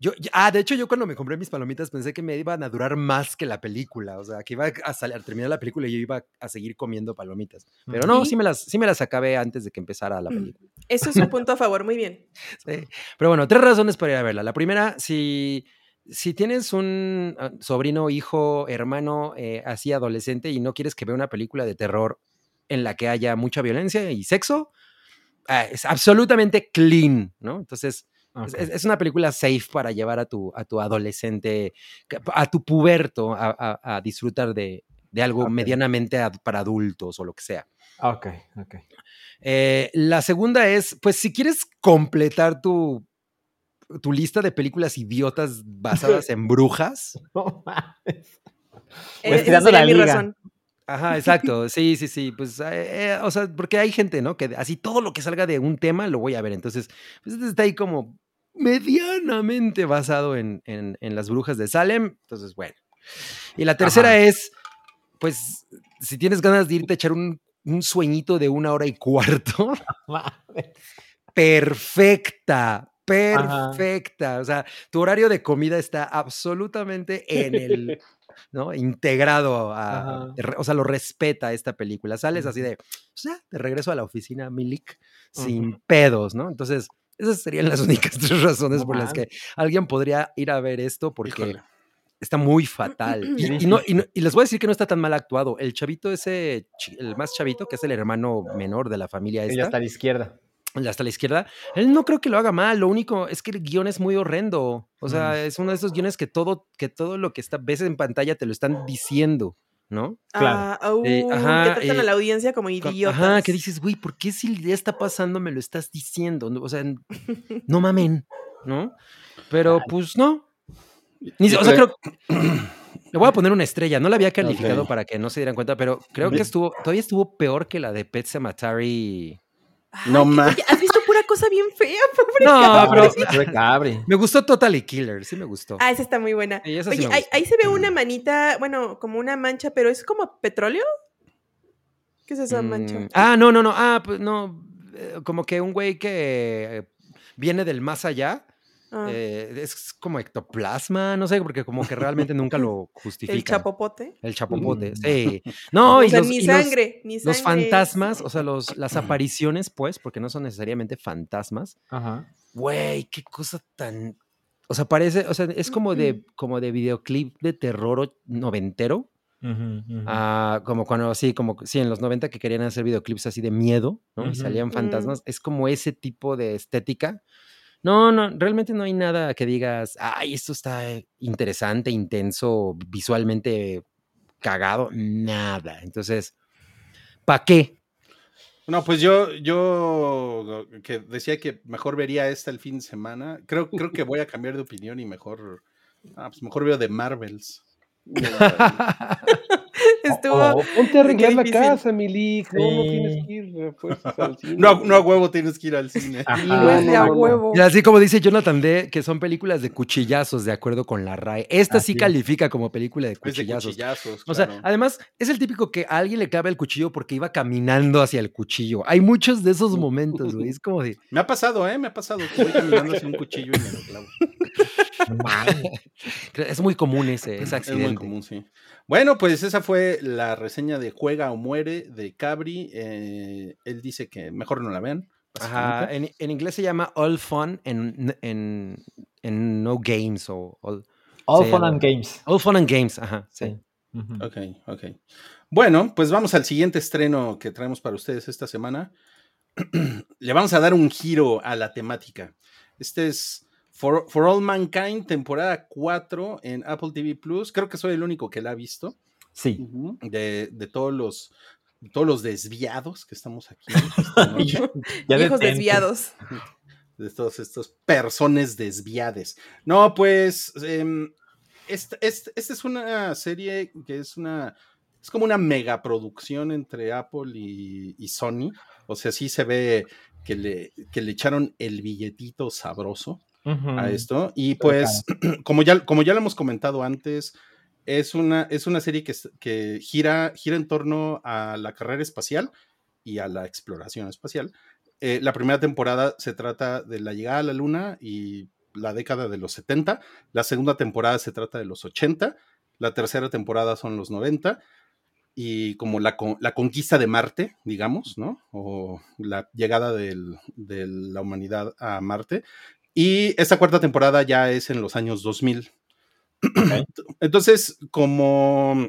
C: Yo, ah, de hecho, yo cuando me compré mis palomitas pensé que me iban a durar más que la película. O sea, que iba a, salir, a terminar la película y yo iba a seguir comiendo palomitas. Pero no,
D: ¿Sí?
C: sí me las, sí me las acabé antes de que empezara la
D: Mm.
C: película.
D: Eso es un punto a favor, muy bien.
C: Sí. Pero bueno, tres razones para ir a verla. La primera, si, si tienes un ah, sobrino, hijo, hermano, eh, así adolescente y no quieres que vea una película de terror en la que haya mucha violencia y sexo, ah, es absolutamente clean, ¿no? Entonces, es-
E: Ok.
C: es, es una película safe para llevar a tu, a tu adolescente, a tu puberto a, a- a disfrutar de, de algo medianamente ad- para adultos o lo que sea.
E: Ok, ok.
C: Eh, la segunda es, pues si quieres completar tu, tu lista de películas idiotas basadas en brujas.
E: No mames.
D: Eh,
E: Pues tirando la liga.
D: razón.
C: Ajá, exacto. Sí, sí, sí. Pues, eh, eh, o sea, porque hay gente, ¿no? Que así todo lo que salga de un tema lo voy a ver. Entonces, pues está ahí como medianamente basado en, en- en las brujas de Salem. Entonces, bueno. Y la tercera
E: Ajá.
C: es, pues, si tienes ganas de irte a echar un, un sueñito de una hora y cuarto, perfecta, perfecta. O sea, tu horario de comida está absolutamente en el, ¿no? Integrado a,
E: Ajá.
C: o sea, lo respeta esta película. Sales así de, o sea, de regreso a la oficina, Milik, sin pedos, ¿no? Entonces, esas serían las únicas tres razones
E: No
C: por las que alguien podría ir a ver esto, porque
B: Híjole.
C: está muy fatal. Y, y no- y no- y les voy a decir que no está tan mal actuado. El chavito ese, el más chavito, que es el hermano menor de la familia esta,
E: está a la izquierda.
C: hasta la izquierda, él no creo que lo haga mal, lo único es que el guion es muy horrendo. O sea,
E: Mm.
C: es uno de esos guiones que todo, que todo lo que está, ves en pantalla te lo están diciendo, ¿no?
E: Claro.
D: Ah, uh,
C: Eh, ajá,
D: que tratan a
C: eh,
D: la audiencia como idiotas.
C: Ajá, que dices, güey, ¿por qué si ya está pasando me lo estás diciendo? O sea, no mamen, ¿no? Pero pues no. Ni o sea, creo. Le voy a poner una estrella. No la había calificado para que no se dieran cuenta, pero creo que estuvo, todavía estuvo peor que la de Pet Sematary.
B: No
D: que-
B: ma-
D: oye, ¿Has visto pura cosa bien fea, pobre
C: No, pero
E: Pobre
C: me gustó Totally Killer, sí me gustó.
D: Ah, esa está muy buena.
C: Sí, esa sí
D: Oye, ahí, se ve una manita, bueno, como una mancha, pero es como petróleo. ¿Qué es esa mancha?
C: Mm, Ah, no, no, no. Ah, pues no. eh, Como que un güey que eh, viene del más allá.
D: Ah,
C: eh, es como ectoplasma, no sé, porque como que realmente nunca lo justifican.
D: el chapopote.
C: El chapopote,
E: Mm.
C: sí. No,
D: o
C: y
D: sea,
C: los,
D: ni
C: y los-
D: sangre, ni sangre.
C: los fantasmas, o sea, los, las apariciones, pues, porque no son necesariamente fantasmas.
E: Ajá.
C: Güey, qué cosa tan. O sea, parece, o sea, es como de, como de videoclip de terror noventero. Ah, como cuando, sí, como, sí, en los 90 que querían hacer videoclips así de miedo, ¿no? Y salían
D: Mm.
C: fantasmas. Es como ese tipo de estética. No, no, realmente no hay nada que digas, ay, esto está interesante, intenso, visualmente cagado, nada. Entonces, ¿para qué?
B: No, pues yo, yo que decía que mejor vería esta el fin de semana. Creo, creo que voy a cambiar de opinión y mejor, ah, pues mejor veo de Marvels.
D: Estuvo.
F: Oh, ponte a arreglar la casa, Milik. No, no
E: Sí.
F: tienes que ir a fuerzas al cine.
B: No, a- no a huevo tienes que ir al cine.
E: Ajá.
F: Sí,
D: No es de a
F: no, no.
D: huevo.
C: Y así como dice Jonathan D, que son películas de cuchillazos, de acuerdo con la RAE. Esta sí
E: Así es.
C: califica como película de
B: Es de
C: cuchillazos. O sea, además es el típico que a alguien le clava el cuchillo porque iba caminando hacia el cuchillo. Hay muchos de esos momentos, güey. Es como de.
B: Me ha pasado, ¿eh? Me ha pasado. que Voy caminando hacia un cuchillo y me lo clavo.
E: No.
C: Es muy común ese, ese
B: Es
C: accidente.
B: muy común, sí. Bueno, pues esa fue la reseña de Juega o Muere de Cabri. Eh, él dice que mejor no la vean.
C: Ajá, en, en inglés se llama All Fun en, en, en No Games o All,
E: All Fun and Games.
C: All Fun and Games. Ajá, sí.
B: Ok, ok. Bueno, pues vamos al siguiente estreno que traemos para ustedes esta semana. Le vamos a dar un giro a la temática. Este es For, For All Mankind, temporada 4 en Apple TV Plus. Creo que soy el único que la ha visto.
E: Sí.
B: De, de todos los de todos los desviados que estamos aquí esta noche.
E: Ya
D: Hijos
E: detente.
D: desviados.
B: de todos estos personas desviades. No, pues em, esta, esta- esta es una serie que es una es como una megaproducción entre Apple y, y Sony. O sea, sí se ve que le, que le echaron el billetito sabroso A esto. Y pues, como ya, como ya lo hemos comentado antes, es una, es una serie que, que gira, gira en torno a la carrera espacial y a la exploración espacial. Eh, la primera temporada se trata de la llegada a la Luna y la década de los 70. La segunda temporada se trata de los 80. La tercera temporada son los 90. Y como la, la conquista de Marte, digamos, ¿no? O la llegada del- de la humanidad a Marte. Y esta cuarta temporada ya es en los años 2000. Entonces, como,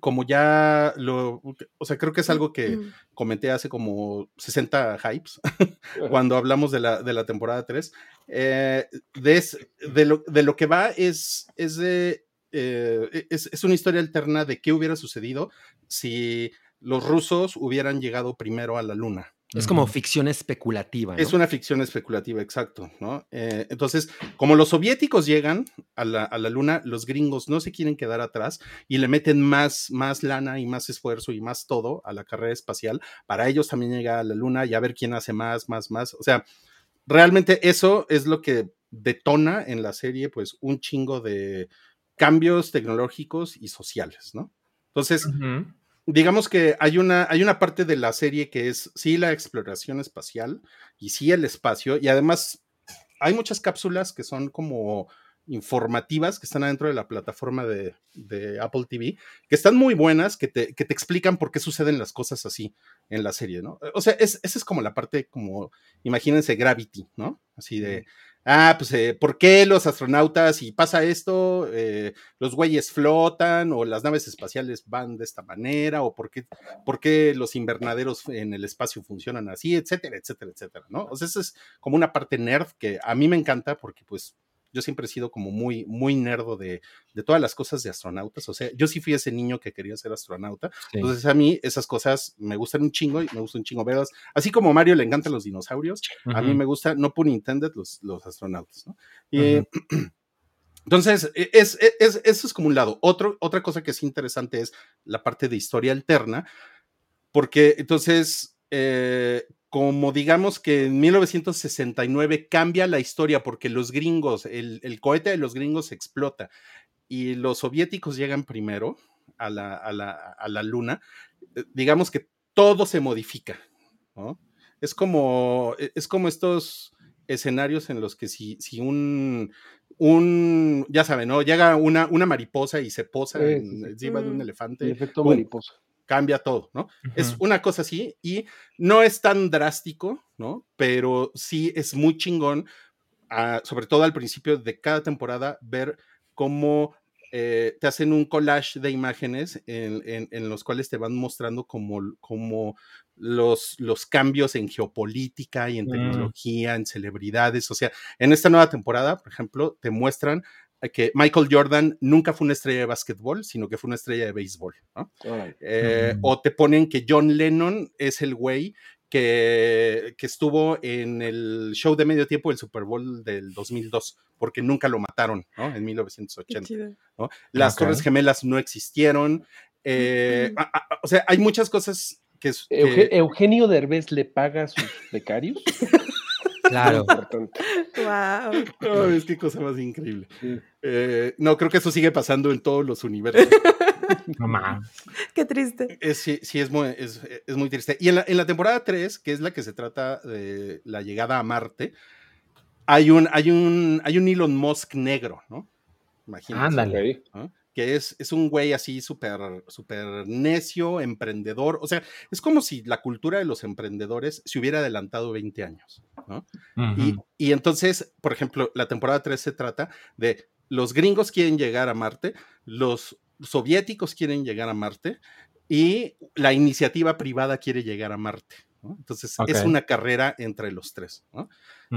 B: como ya lo, o sea, creo que es algo que
D: Mm.
B: comenté hace como 60 hypes cuando hablamos de la, de la temporada 3. eh, de, es- de, lo, de lo que va es, es, de, eh, es, es una historia alterna de qué hubiera sucedido si los rusos hubieran llegado primero a la luna.
C: Es como ficción especulativa. ¿no?
B: Es una ficción especulativa, exacto, ¿no? Eh, entonces, como los soviéticos llegan a la, a la luna, los gringos no se quieren quedar atrás y le meten más, más lana y más esfuerzo y más todo a la carrera espacial para ellos también llegar a la luna y a ver quién hace más, más, más. O sea, realmente eso es lo que detona en la serie, pues, un chingo de cambios tecnológicos y sociales, ¿no? Entonces. Digamos que hay una, hay una parte de la serie que es sí la exploración espacial y sí el espacio, y además hay muchas cápsulas que son como informativas que están adentro de la plataforma de, Apple TV, que están muy buenas, que te, que te explican por qué suceden las cosas así en la serie, ¿no? O sea, es, esa es como la parte como, imagínense Gravity, ¿no? Así de, ah, pues, eh, ¿por qué los astronautas, si pasa esto, eh, los güeyes flotan o las naves espaciales van de esta manera o por qué, los invernaderos en el espacio funcionan así, etcétera, etcétera, etcétera, ¿no? O sea, esa es como una parte nerd que a mí me encanta porque pues yo siempre he sido como muy, muy nerdo de, de todas las cosas de astronautas. O sea, yo sí fui ese niño que quería ser astronauta.
E: Sí.
B: Entonces a mí esas cosas me gustan un chingo y me gusta un chingo verlas. Así como a Mario le encantan los dinosaurios, a mí me gusta, no por intended, los, los astronautas, ¿no? Y, Entonces, e- es, es- es- eso es como un lado. Otro, otra cosa que es interesante es la parte de historia alterna, porque entonces, eh, como digamos que en 1969 cambia la historia porque los gringos, el, el cohete de los gringos explota y los soviéticos llegan primero a la, a la, a la luna, eh, digamos que todo se modifica, ¿no? Es como, e- es como estos escenarios en los que si, si un, un, ya saben, ¿no? Llega una, una mariposa y se posa
F: Sí,
B: en-
F: sí, sí.
B: encima de un
D: Mm.
F: El
B: elefante,
F: efecto mariposa.
B: Cambia todo, ¿no? Es una cosa así y no es tan drástico, ¿no? Pero sí es muy chingón, ah, sobre todo al principio de cada temporada, ver cómo eh, te hacen un collage de imágenes en, en- en los cuales te van mostrando como, como los, los cambios en geopolítica y en
E: Mm.
B: tecnología, en celebridades. O sea, en esta nueva temporada, por ejemplo, te muestran que Michael Jordan nunca fue una estrella de básquetbol, sino que fue una estrella de béisbol, ¿no? Eh,
E: Mm.
B: O te ponen que John Lennon es el güey que, que estuvo en el show de medio tiempo del Super Bowl del 2002, porque nunca lo mataron, ¿no? En
D: Qué
B: 1980.
D: chido.
B: ¿no? Las. Torres Gemelas no existieron. Eh, a- a- o sea, hay muchas cosas que, es- que-
F: Euge- Eugenio Derbez le paga a sus becarios.
C: Claro.
F: Importante.
D: Wow.
B: Ay, es que cosa más increíble.
F: Sí.
B: Eh, no, creo que eso sigue pasando en todos los universos.
E: No mames.
D: Qué triste.
B: Es, sí, sí, es muy, es, es muy triste. Y en la, en la temporada 3, que es la que se trata de la llegada a Marte, hay un, hay un, hay un Elon Musk negro, ¿no? Imagínate.
E: Ándale.
B: ¿no? Que es, es un güey así súper súper necio, emprendedor. O sea, es como si la cultura de los emprendedores se hubiera adelantado 20 años, ¿no? Y, y entonces, por ejemplo, la temporada 3 se trata de los gringos quieren llegar a Marte, los soviéticos quieren llegar a Marte y la iniciativa privada quiere llegar a Marte. ¿no? Entonces, es una carrera entre los tres.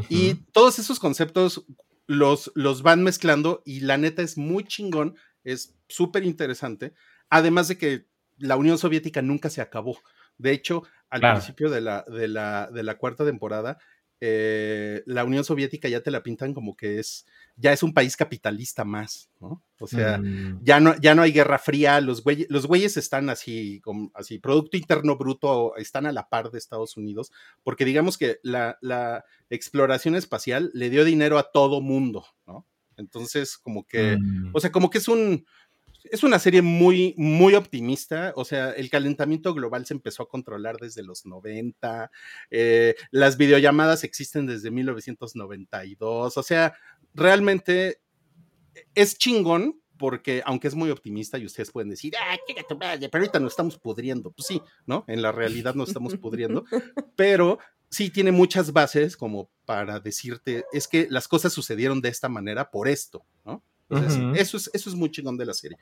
B: Y todos esos conceptos los, los van mezclando y la neta es muy chingón, es súper interesante, además de que la Unión Soviética nunca se acabó. De hecho, al
E: Claro.
B: principio de la, de, la, de la cuarta temporada, eh, la Unión Soviética ya te la pintan como que es, ya es un país capitalista más, ¿no? O sea,
E: Mm.
B: ya no, ya no hay guerra fría, los güeyes, los güeyes están así, como, así, Producto Interno Bruto, están a la par de Estados Unidos, porque digamos que la, la exploración espacial le dio dinero a todo mundo, ¿no? Entonces, como que,
E: Mm.
B: o sea, como que es un, es una serie muy, muy optimista. O sea, el calentamiento global se empezó a controlar desde los 90. eh, las videollamadas existen desde 1992. O sea, realmente es chingón porque, aunque es muy optimista y ustedes pueden decir, ah, tu madre, pero ahorita nos estamos pudriendo. Pues sí, ¿no? En la realidad nos estamos pudriendo, pero sí tiene muchas bases como para decirte, es que las cosas sucedieron de esta manera por esto, ¿no? Entonces, eso, es, eso es muy chingón de la serie.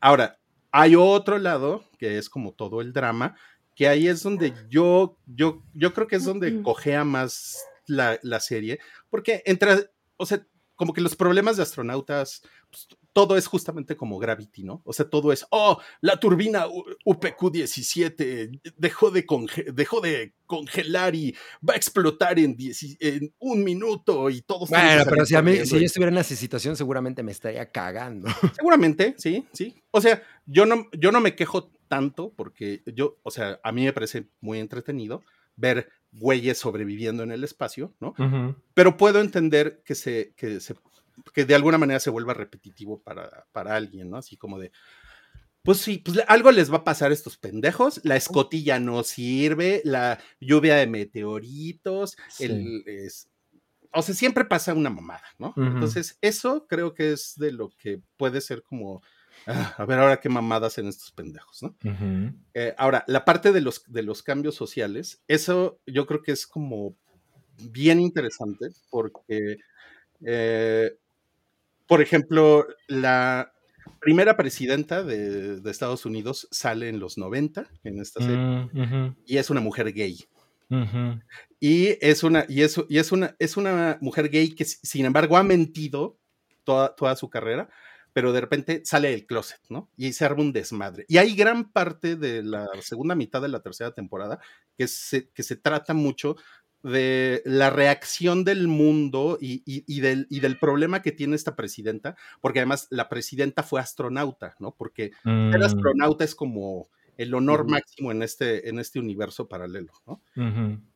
B: Ahora, hay otro lado que es como todo el drama, que ahí es donde yo, yo, yo creo que es donde cojea más la, la serie, porque entra, o sea, como que los problemas de astronautas, pues, todo es justamente como Gravity, ¿no? O sea, todo es, oh, la turbina UPQ-17 dejó de, conge- dejó de congelar y va a explotar en, en un minuto y tenemos
C: Bueno, pero si a mí, si yo estuviera en esa situación, seguramente me estaría cagando.
B: Seguramente, sí, sí. O sea, yo no, yo no me quejo tanto porque yo, o sea, a mí me parece muy entretenido ver güeyes sobreviviendo en el espacio, ¿no? Pero puedo entender que se, que se, que de alguna manera se vuelva repetitivo para, para alguien, ¿no? Así como de, pues sí, pues algo les va a pasar a estos pendejos, la escotilla no sirve, la lluvia de meteoritos, el, es- o sea, siempre pasa una mamada, ¿no? Entonces, eso creo que es de lo que puede ser como, ah, a ver ahora qué mamadas en estos pendejos, ¿no? Eh, ahora, la parte de los, de los cambios sociales, eso yo creo que es como bien interesante porque, eh, por ejemplo, la primera presidenta de, de Estados Unidos sale en los 90 en esta serie.
E: Mm,
B: y es una mujer gay. Y es una, y eso, y es una, es una mujer gay que, si- sin embargo, ha mentido toda, toda su carrera, pero de repente sale del closet, ¿no? Y se arma un desmadre. Y hay gran parte de la segunda mitad de la tercera temporada que se, que se trata mucho de la reacción del mundo y, y- y del, y del problema que tiene esta presidenta, porque además la presidenta fue astronauta, ¿no? Porque ser
E: Mm,
B: astronauta es como el honor máximo en este, en este universo paralelo, ¿no?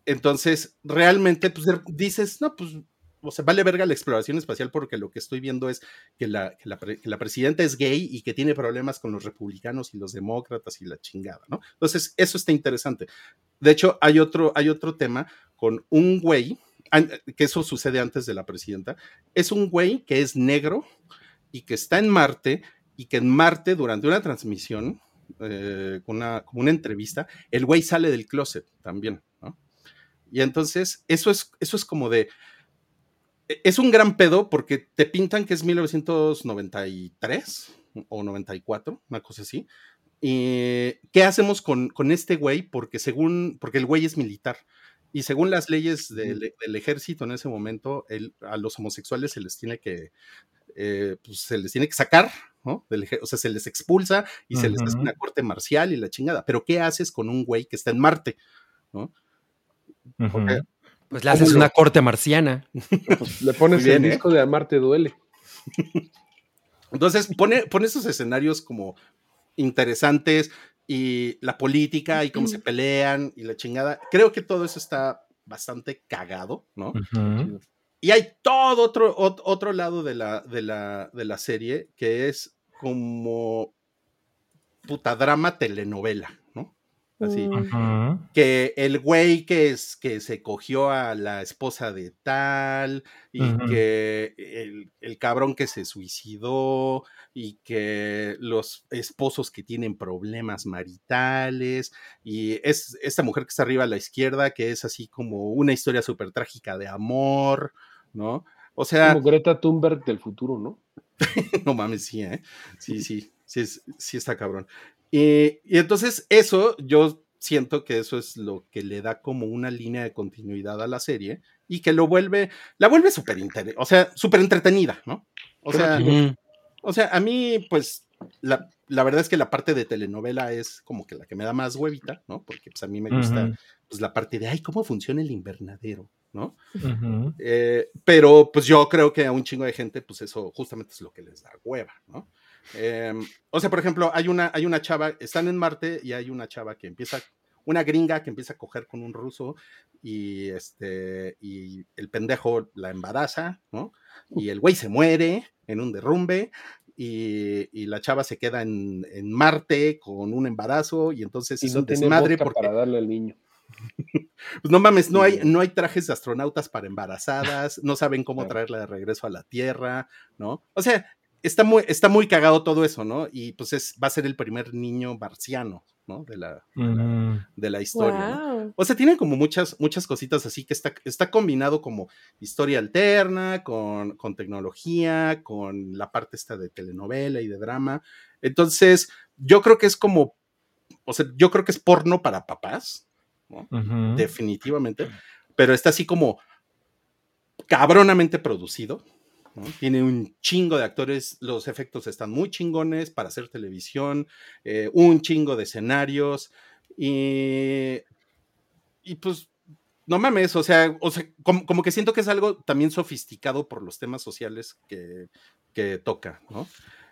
B: Entonces, realmente, pues dices, no, pues, o sea, vale verga la exploración espacial porque lo que estoy viendo es que la, que la, presidenta es gay y que tiene problemas con los republicanos y los demócratas y la chingada, ¿no? Entonces, eso está interesante. De hecho, hay otro, hay otro tema con un güey, que eso sucede antes de la presidenta, es un güey que es negro y que está en Marte y que en Marte, durante una transmisión, eh, una, como una entrevista, el güey sale del closet también, ¿no? Y entonces, eso es, eso es como de. E- Es un gran pedo porque te pintan que es 1993 o 94, una cosa así. Y ¿qué hacemos con, con este güey? Porque según, porque el güey es militar. Y según las leyes del, del ejército en ese momento, el- a los homosexuales se les tiene que, eh, pues, se les tiene que sacar, ¿no? Del o sea, se les expulsa y se les hace una corte marcial y la chingada. Pero ¿qué haces con un güey que está en Marte?
C: Pues le haces
B: ¿Cómo
C: una
B: lo-
C: corte marciana.
F: Pues le pones
B: bien,
F: el
B: ¿eh?
F: disco de Amarte Duele.
B: Entonces pone, pone esos escenarios como interesantes y la política y cómo se pelean y la chingada. Creo que todo eso está bastante cagado, ¿no? Y hay todo otro, ot- otro lado de la, de, la, de la serie que es como puta drama telenovela, ¿no? Así. Que el güey que, es, que se cogió a la esposa de tal, y que el, el cabrón que se suicidó, y que los esposos que tienen problemas maritales, y es esta mujer que está arriba a la izquierda, que es así como una historia súper trágica de amor, ¿no? O sea,
F: Como Greta Thunberg del futuro, ¿no?
B: no mames, sí, ¿eh? Sí, sí, sí, sí está cabrón. Y, y entonces eso, yo siento que eso es lo que le da como una línea de continuidad a la serie y que lo vuelve, la vuelve súper o sea, súper entretenida, ¿no? O sea, o sea, a mí, pues, la, la verdad es que la parte de telenovela es como que la que me da más huevita, ¿no? Porque pues a mí me gusta pues la parte de, ay, ¿cómo funciona el invernadero? ¿No? Eh, pero pues yo creo que a un chingo de gente, pues eso justamente es lo que les da hueva, ¿no? Eh, o sea, por ejemplo, hay una, hay una chava, están en Marte y hay una chava que empieza, una gringa que empieza a coger con un ruso y este, y el pendejo la embaraza, ¿no? Y el güey se muere en un derrumbe y, y la chava se queda en, en Marte con un embarazo y entonces
F: Y
B: es
F: no tiene
B: desmadre porque
F: para darle al niño.
B: pues no mames, no hay, no hay trajes de astronautas para embarazadas, no saben cómo traerla de regreso a la Tierra, ¿no? O sea, está muy, está muy cagado todo eso, ¿no? Y pues es, va a ser el primer niño marciano, ¿no? De la, de la historia. O sea, tiene como muchas, muchas cositas así que está, está combinado como historia alterna, con, con tecnología, con la parte esta de telenovela y de drama. Entonces, yo creo que es como, o sea, yo creo que es porno para papás, ¿no? Definitivamente, pero está así como cabronamente producido. Tiene un chingo de actores, los efectos están muy chingones para hacer televisión, eh, un chingo de escenarios y, y pues no mames, o sea, o sea como, como que siento que es algo también sofisticado por los temas sociales que, que toca, ¿no?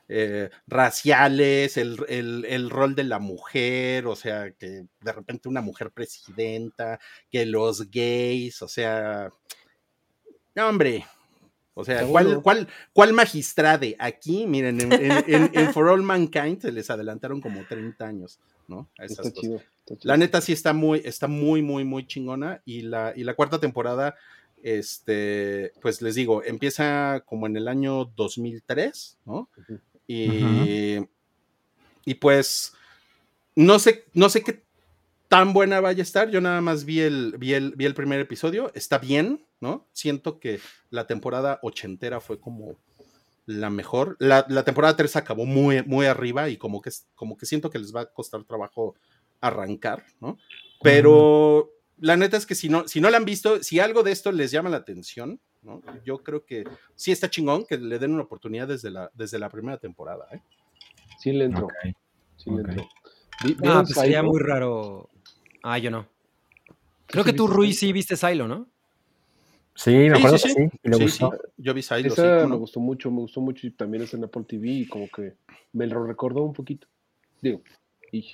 B: Eh, raciales, el, el, el, rol de la mujer, o sea, que de repente una mujer presidenta, que los gays, o sea, no, hombre, o sea, ¿cuál, cuál, ¿cuál magistrade? Aquí, miren, en, en, en, en, For All Mankind se les adelantaron como 30 años, ¿no? A esas
F: está, chido, está chido.
B: La neta sí está muy, está muy, muy, muy chingona. Y la, y la cuarta temporada, este, pues les digo, empieza como en el año 2003, ¿no? Uh -huh. Y, uh -huh. y pues, no sé, no sé qué tan buena vaya a estar. Yo nada más vi el, vi el, vi el primer episodio. Está bien, ¿no? Siento que la temporada ochentera fue como la mejor. La, la temporada 3 acabó muy, muy arriba y como que, como que siento que les va a costar trabajo arrancar, ¿no? Pero la neta es que si no, si no la han visto, si algo de esto les llama la atención, ¿no? Yo creo que sí está chingón que le den una oportunidad desde la, desde la primera temporada, ¿eh?
F: Sí le entro. Okay. Sí le entro.
C: Ah, pues sería muy raro. Ah, yo no. Creo que tú, Rui, sí viste Silo, ¿no?
E: Sí, me acuerdo sí, sí, sí.
B: Y le gustó. Yo vi Silo,
F: Esa
B: sí,
F: me gustó mucho, me gustó mucho y también es en Apple TV y como que me lo recordó un poquito. Digo, y...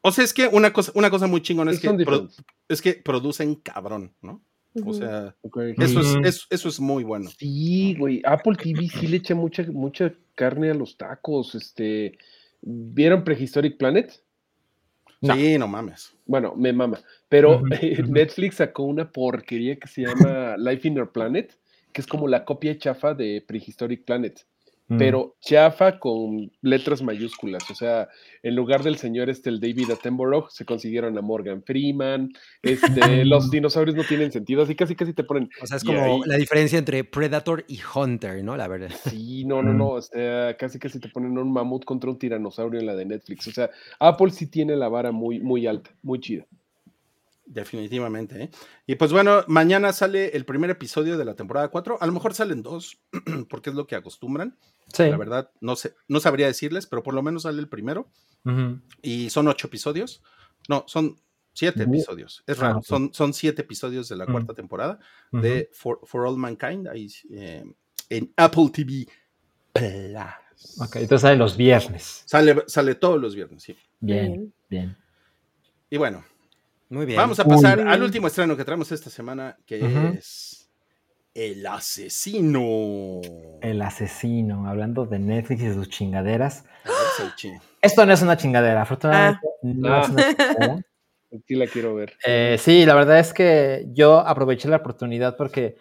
B: O sea, es que una cosa, una cosa muy chingona es que, pro, es que producen cabrón, ¿no? O sea, okay. eso, es, eso, eso, es muy bueno.
F: Sí, güey. Apple TV sí le echa mucha, mucha carne a los tacos. Este, ¿Vieron Prehistoric Planet?
B: No. Sí, no mames.
F: Bueno, me mama. Pero uh -huh, eh, uh -huh. Netflix sacó una porquería que se llama Life in Our Planet, que es como la copia chafa de Prehistoric Planet. Mm. Pero chafa con letras mayúsculas, o sea, en lugar del señor este, el David Attenborough, se consiguieron a Morgan Freeman, este, los dinosaurios no tienen sentido, así casi casi te ponen...
C: O sea, es como ahí... la diferencia entre Predator y Hunter, ¿no? La verdad.
F: Sí, no, no, no, o sea, casi casi te ponen un mamut contra un tiranosaurio en la de Netflix, o sea, Apple sí tiene la vara muy, muy alta, muy chida.
B: Definitivamente. ¿eh? Y pues bueno, mañana sale el primer episodio de la temporada 4. A lo mejor salen dos, porque es lo que acostumbran. Sí. La verdad, no sé, no sabría decirles, pero por lo menos sale el primero. Uh -huh. Y son ocho episodios. No, son siete uh -huh. episodios. Es raro. -huh. son, son siete episodios de la cuarta temporada de For, For, All Mankind. Ahí, eh, en Apple TV Plus.
E: Ok, entonces sale los viernes.
B: Sale, sale todos los viernes, sí.
E: Bien,
D: Bien.
E: bien.
B: Y bueno,
C: Muy bien.
B: vamos a pasar
D: Uy.
B: al último estreno que traemos esta semana, que es El Asesino.
E: El asesino, hablando de Netflix y sus chingaderas. Esto no es una chingadera, afortunadamente no
F: Ah.
E: es una chingadera.
F: Sí la quiero ver.
E: Eh, sí, la verdad es que yo aproveché la oportunidad porque,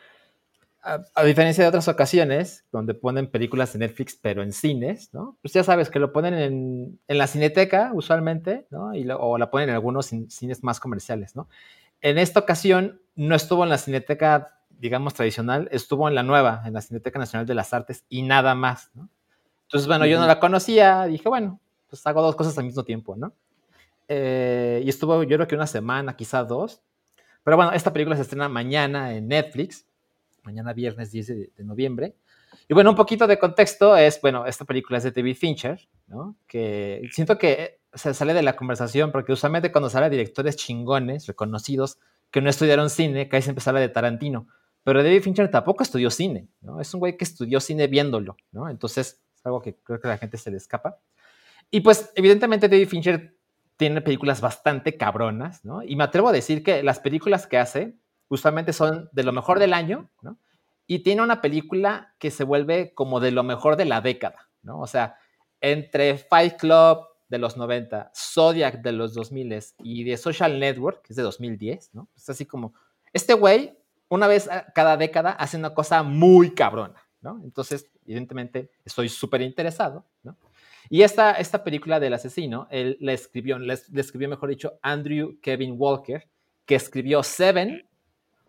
E: a, a diferencia de otras ocasiones, donde ponen películas de Netflix, pero en cines, ¿no? Pues ya sabes que lo ponen en, en la cineteca, usualmente, ¿no? Y lo- o la ponen en algunos cin- cines más comerciales, ¿no? En esta ocasión no estuvo en la cineteca, digamos, tradicional, estuvo en la nueva, en la Cineteca Nacional de las Artes y nada más, ¿no? Entonces, bueno, yo no la conocía, dije, bueno, pues hago dos cosas al mismo tiempo, ¿no? Eh, y estuvo yo creo que una semana, quizá dos. Pero bueno, esta película se estrena mañana en Netflix, mañana viernes 10 de, noviembre. Y bueno, un poquito de contexto es, bueno, esta película es de David Fincher, ¿no? Que siento que se sale de la conversación porque usualmente cuando sale directores chingones, reconocidos, que no estudiaron cine, casi siempre sale de Tarantino. Pero David Fincher tampoco estudió cine, ¿no? Es un güey que estudió cine viéndolo, ¿no? Entonces, es algo que creo que la gente se le escapa. Y pues, evidentemente, David Fincher tiene películas bastante cabronas, ¿no? Y me atrevo a decir que las películas que hace usualmente son de lo mejor del año, ¿no? Y tiene una película que se vuelve como de lo mejor de la década, ¿no? O sea, entre Fight Club de los 90, Zodiac de los 2000 y The Social Network, que es de 2010, ¿no? Es así como, este güey, una vez cada década, hace una cosa muy cabrona, ¿no? Entonces, evidentemente, estoy súper interesado, ¿no? Y esta, esta película del asesino, él la escribió, la, es- la escribió, mejor dicho, Andrew Kevin Walker, que escribió Seven,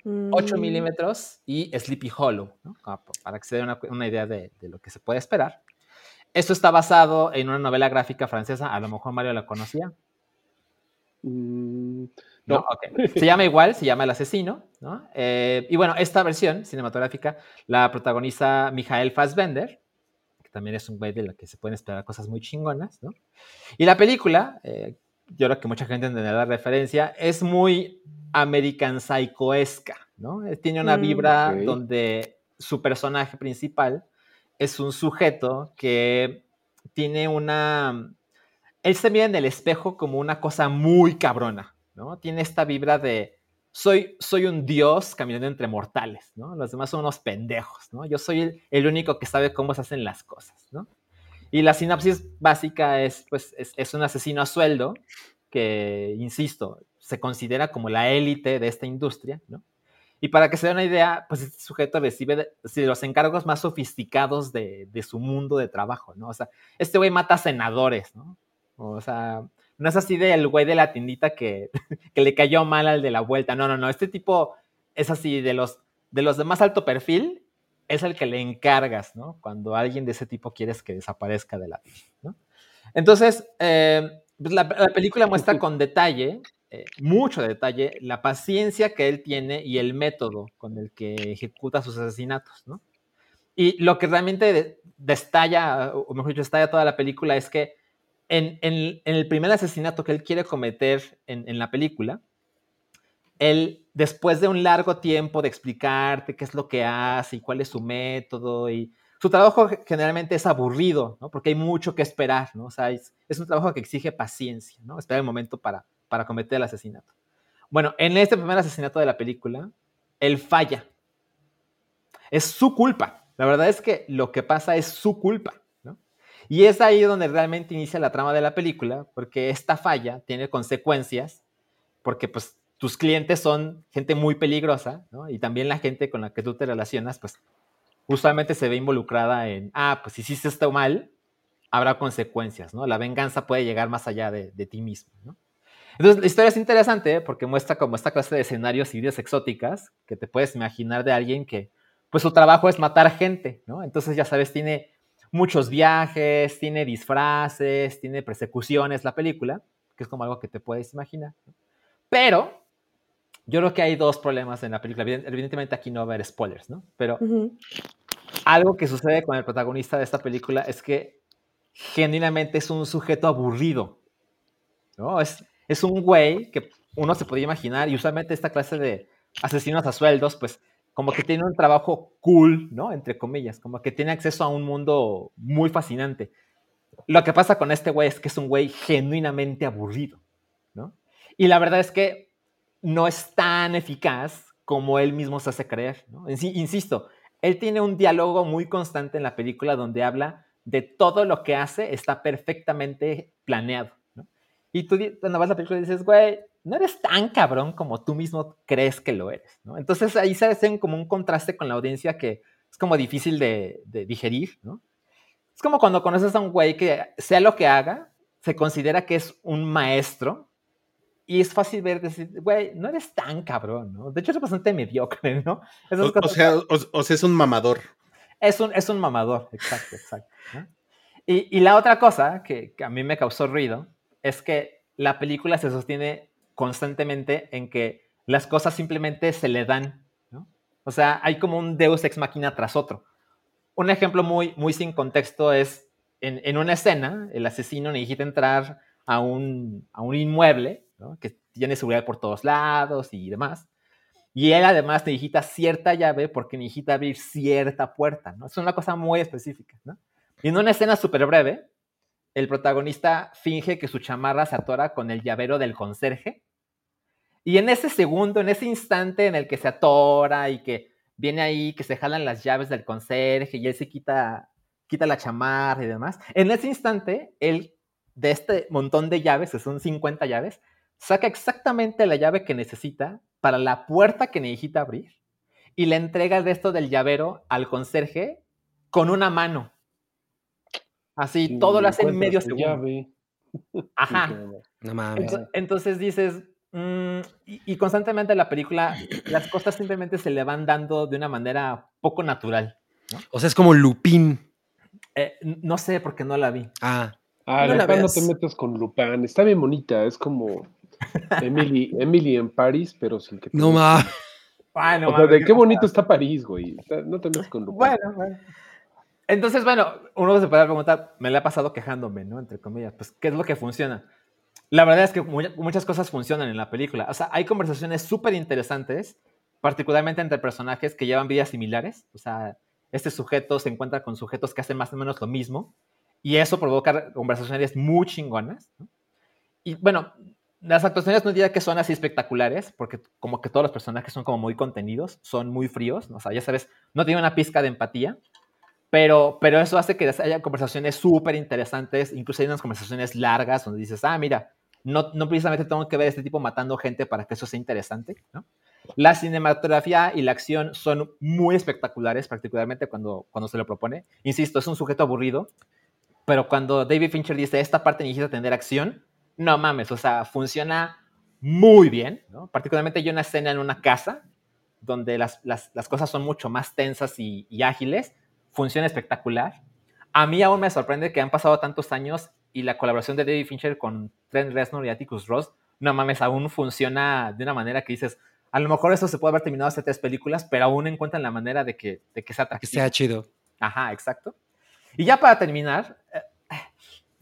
E: 8
D: Mm,
E: milímetros y Sleepy Hollow, ¿no? Para que se den una, una idea de, de lo que se puede esperar. Esto está basado en una novela gráfica francesa, a lo mejor Mario la conocía.
F: Mm,
E: No,
F: No.
E: ok. Se llama igual, se llama El Asesino, ¿no? Eh, y bueno, esta versión cinematográfica la protagoniza Mijael Fassbender, que también es un güey de la que se pueden esperar cosas muy chingonas, ¿no? Y la película, eh, yo creo que mucha gente entenderá la referencia, es muy American Psycho-esca, ¿no? Eh, Tiene una
D: Mm.
E: vibra donde su personaje principal es un sujeto que tiene una... Él se mira en el espejo como una cosa muy cabrona, ¿no? Tiene esta vibra de soy, soy un dios caminando entre mortales, ¿no? Los demás son unos pendejos, ¿no? Yo soy el, el único que sabe cómo se hacen las cosas, ¿no? Y la sinopsis básica es, pues, es, es un asesino a sueldo que, insisto, se considera como la élite de esta industria, ¿no? Y para que se den una idea, pues este sujeto recibe los encargos más sofisticados de, de su mundo de trabajo, ¿no? O sea, este güey mata senadores, ¿no? O sea, no es así del güey de la tiendita que, que le cayó mal al de la vuelta. No, no, no. Este tipo es así de los de los de más alto perfil, es el que le encargas, ¿no? Cuando alguien de ese tipo quieres que desaparezca de la vida, ¿no? Entonces, eh, pues, la, la película muestra con detalle, eh, mucho detalle, la paciencia que él tiene y el método con el que ejecuta sus asesinatos, ¿no? Y lo que realmente de- destalla, o mejor dicho, destalla toda la película es que en, en- en el primer asesinato que él quiere cometer en, en la película, él, después de un largo tiempo de explicarte qué es lo que hace y cuál es su método, y su trabajo ge- generalmente es aburrido, ¿no? Porque hay mucho que esperar, ¿no? O sea, es, es un trabajo que exige paciencia, ¿no? Esperar el momento para, para cometer el asesinato. Bueno, en este primer asesinato de la película, él falla. Es su culpa. La verdad es que lo que pasa es su culpa, ¿no? Y es ahí donde realmente inicia la trama de la película, porque esta falla tiene consecuencias, porque pues tus clientes son gente muy peligrosa, ¿no? Y también la gente con la que tú te relacionas, pues usualmente se ve involucrada en, ah, pues si hiciste esto mal, habrá consecuencias, ¿no? La venganza puede llegar más allá de, ti mismo, ¿no? Entonces, la historia es interesante porque muestra como esta clase de escenarios y vidas exóticas que te puedes imaginar de alguien que, pues su trabajo es matar gente, ¿no? Entonces, ya sabes, tiene muchos viajes, tiene disfraces, tiene persecuciones la película, que es como algo que te puedes imaginar. Pero yo creo que hay dos problemas en la película. Evident- Evidentemente aquí no va a haber spoilers, ¿no? Pero algo que sucede con el protagonista de esta película es que genuinamente es un sujeto aburrido, ¿no? Es, es un güey que uno se podría imaginar, y usualmente esta clase de asesinos a sueldos, pues como que tiene un trabajo cool, ¿no? Entre comillas, como que tiene acceso a un mundo muy fascinante. Lo que pasa con este güey es que es un güey genuinamente aburrido, ¿no? Y la verdad es que no es tan eficaz como él mismo se hace creer. Insisto, él tiene un diálogo muy constante en la película donde habla de todo lo que hace está perfectamente planeado, ¿no? Y tú cuando vas a la película dices, güey, no eres tan cabrón como tú mismo crees que lo eres, ¿no? Entonces ahí se hace como un contraste con la audiencia que es como difícil de, digerir. Es como cuando conoces a un güey que, sea lo que haga, se considera que es un maestro y es fácil ver, decir, güey, no eres tan cabrón, ¿no? De hecho, es bastante mediocre, ¿no?
B: O, sea, o, sea, es un mamador.
E: Es un, es un mamador, exacto, exacto. Y, y, la otra cosa que, que a mí me causó ruido es que la película se sostiene constantemente en que las cosas simplemente se le dan, ¿no? O sea, hay como un deus ex machina tras otro. Un ejemplo muy, muy sin contexto es en, en una escena, el asesino necesita entrar a un, a un inmueble que tiene seguridad por todos lados y demás. Y él además necesita cierta llave porque necesita abrir cierta puerta, ¿no? Es una cosa muy específica, ¿no? Y en una escena súper breve, el protagonista finge que su chamarra se atora con el llavero del conserje. Y en ese segundo, en ese instante en el que se atora y que viene ahí, que se jalan las llaves del conserje y él se quita, quita la chamarra y demás, en ese instante, él, de este montón de llaves, que son 50 llaves, saca exactamente la llave que necesita para la puerta que necesita abrir y le entrega el resto del llavero al conserje con una mano. Así, todo lo hace en medio segundo. Ajá. No mames. Entonces, dices, mm, y, constantemente en la película, las cosas simplemente se le van dando de una manera poco natural.
C: O sea, es como Lupin.
E: Eh, no sé, porque no la vi.
C: Ah.
F: Ah, no, no te metas con Lupin. Está bien bonita, es como Emily, Emily en París, pero sin que...
C: No mames.
F: o sea, de qué bonito está París, güey. No te metas con Lupin.
E: Bueno, bueno. Entonces, bueno, uno se puede preguntar, me la ha pasado quejándome, ¿no? Entre comillas, pues, ¿qué es lo que funciona? La verdad es que muchas cosas funcionan en la película. O sea, hay conversaciones súper interesantes, particularmente entre personajes que llevan vidas similares. O sea, este sujeto se encuentra con sujetos que hacen más o menos lo mismo, y eso provoca conversaciones muy chingonas. ¿no? Y bueno, las actuaciones no diría que son así espectaculares, porque como que todos los personajes son como muy contenidos, son muy fríos, o sea, ya sabes, no tiene una pizca de empatía, pero, pero eso hace que haya conversaciones súper interesantes, incluso hay unas conversaciones largas donde dices, ah, mira, no, precisamente tengo que ver este tipo matando gente para que eso sea interesante. La cinematografía y la acción son muy espectaculares, particularmente cuando, cuando se lo propone. Insisto, es un sujeto aburrido, pero cuando David Fincher dice, esta parte necesita tener acción, no mames, o sea, funciona muy bien, ¿no? Particularmente hay una escena en una casa donde las, las, las cosas son mucho más tensas y, y ágiles, funciona espectacular. A mí aún me sorprende que han pasado tantos años y la colaboración de David Fincher con Trent Reznor y Atticus Ross, no mames, aún funciona de una manera que dices, a lo mejor eso se puede haber terminado hace tres películas, pero aún encuentran la manera de que, de que sea atractivo.
C: Que sea chido.
E: Ajá, exacto. Y ya para terminar, eh,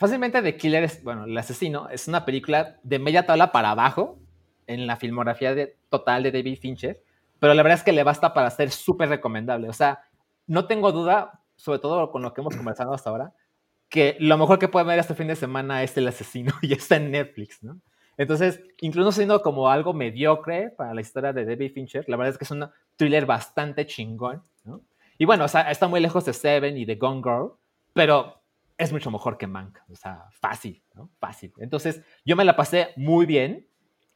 E: fácilmente The Killer es, bueno, El Asesino es una película de media tabla para abajo en la filmografía de, total de David Fincher, pero la verdad es que le basta para ser súper recomendable. O sea, no tengo duda, sobre todo con lo que hemos conversado hasta ahora, que lo mejor que puede ver este fin de semana es El Asesino y está en Netflix, ¿no? Entonces, incluso siendo como algo mediocre para la historia de David Fincher, la verdad es que es un thriller bastante chingón, ¿no? Y bueno, o sea, está muy lejos de Seven y de Gone Girl, pero es mucho mejor que Mank, o sea, fácil, ¿no? Fácil. Entonces, yo me la pasé muy bien,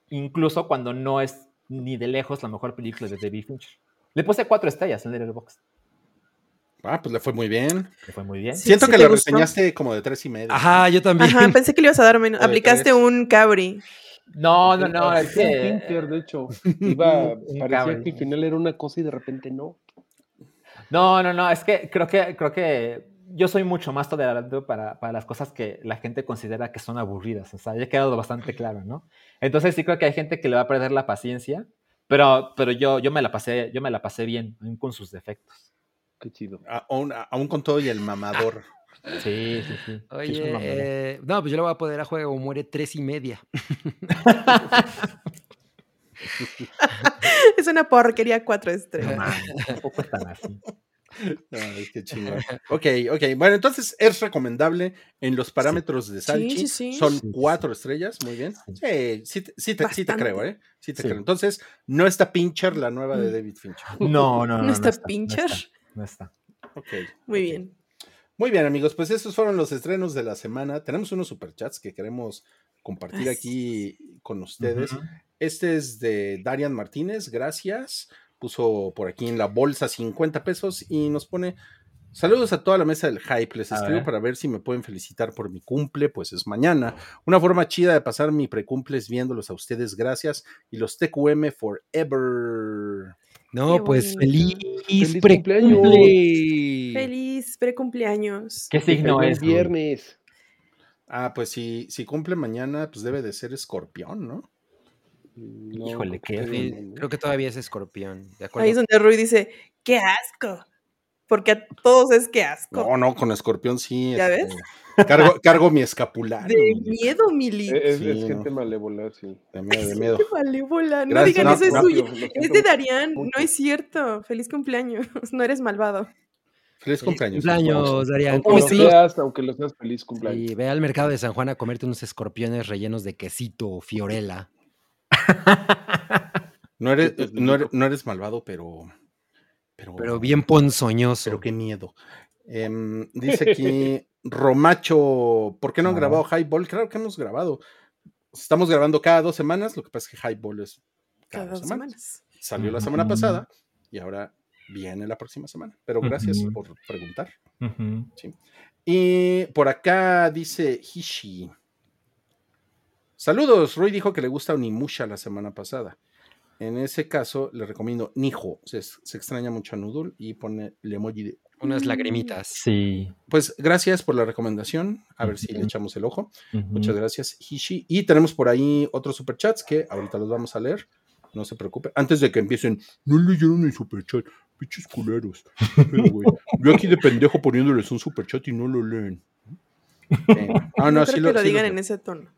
E: incluso cuando no es ni de lejos la mejor película de David Fincher. Le puse cuatro estrellas en el box.
B: Ah, pues le fue muy bien.
E: Le fue muy bien.
B: Siento que le reseñaste como de tres y medio.
C: Ajá, yo también.
D: Ajá, pensé que le ibas a dar menos. Aplicaste un cabri.
E: No, no, no. Es que...
F: Pinter, de hecho. Iba, parecía que al final era una cosa y de repente no.
E: No, no, no. Es que creo que, creo que yo soy mucho más tolerante para, para, las cosas que la gente considera que son aburridas. O sea, ya ha quedado bastante claro, ¿no? Entonces sí creo que hay gente que le va a perder la paciencia, pero, pero yo, yo, me la pasé, yo me la pasé bien, con sus defectos.
F: Qué chido.
B: Aún, aún con todo y el mamador.
E: Sí, sí, sí.
C: Oye, eh, no, pues yo le voy a poder a juego muere tres y media.
D: es una porquería cuatro
E: No
D: estrellas.
E: mames, tampoco es tan así.
B: Qué chingón. Ok, ok. Bueno, entonces es recomendable en los parámetros de Salchi.
D: sí, sí.
B: Son
E: Sí.
B: cuatro estrellas, muy bien. Sí, sí, te- sí, te, sí te
D: Bastante.
B: creo, ¿eh? Sí te
E: Sí.
B: creo. Entonces, no está Pincher, la nueva de
D: Mm.
B: David Fincher.
E: No, no, no.
D: ¿No está
E: no
D: Pincher?
E: No está.
B: Ok.
D: Muy
B: ok.
D: bien.
B: Muy bien, amigos, pues esos fueron los estrenos de la semana. Tenemos unos superchats que queremos compartir aquí con ustedes. Este es de Darian Martínez, gracias. Puso por aquí en la bolsa 50 pesos y nos pone saludos a toda la mesa del hype. Les
E: A
B: escribo
E: ver.
B: para ver si me pueden felicitar por mi cumple, pues es mañana. Una forma chida de pasar mi precumple es viéndolos a ustedes, gracias. Y los TQM forever.
C: No,
D: Qué
C: pues
D: bonito.
C: feliz,
F: Feliz
C: precumple.
D: Feliz precumpleaños.
E: ¿Qué signo es?
F: viernes.
B: Ah, pues si, si cumple mañana, pues debe de ser escorpión, ¿no?
F: No,
E: Híjole,
F: creo
E: qué
C: Sí, creo que todavía es escorpión. De acuerdo.
D: Ahí es donde Rui dice, qué asco. Porque a todos es que asco.
B: No, no, con escorpión sí.
D: ¿Ya
B: este,
D: ves?
B: Cargo, cargo mi escapulario.
D: De
B: mi-
D: miedo, Mili.
F: Es, es
B: Sí,
F: gente
B: no.
F: malévola, sí.
B: De miedo, de miedo.
D: Qué malévola. No
B: Gracias,
D: digan
B: no,
D: eso, es suyo. Es de Darían, no es cierto. Feliz cumpleaños. No eres malvado.
B: Feliz
C: Feliz
B: cumpleaños.
C: cumpleaños, Darían.
F: Aunque lo seas, aunque lo seas feliz cumpleaños.
C: Y ve al mercado de San Juan a comerte unos escorpiones rellenos de quesito o fiorella.
B: No eres,
F: Qué
B: no, eres, no malvado, pero. Pero,
C: Pero bien ponzoñoso.
B: pero qué miedo. Em, dice aquí Romacho, ¿por qué no han
E: Ah.
B: grabado Highball? Claro que hemos grabado. Estamos grabando cada dos semanas, lo que pasa es que Highball es cada,
D: Cada
B: dos
D: dos
B: semanas.
D: semanas.
B: Salió la semana pasada y ahora viene la próxima semana. Pero gracias por preguntar.
E: Ujú.
B: Y por acá dice Hishi. Saludos, Roy dijo que le gusta Onimusha la semana pasada. En ese caso, le recomiendo Nijo. Se, se extraña mucho a Noodle y pone el emoji de.
C: Unas
D: Mm.
C: lagrimitas.
E: Sí.
B: Pues gracias por la recomendación. A ver si le echamos el ojo. Muchas gracias, Hishi. Y tenemos por ahí otros superchats que ahorita los vamos a leer. No se preocupe. Antes de que empiecen, no leyeron el superchat. Pinches culeros. Yo aquí de pendejo poniéndoles un superchat y no lo leen. Eh, ah,
D: no
B: no,
D: creo
B: sí
D: que
B: lo,
D: lo
B: sí
D: digan
B: leo.
D: en ese tono.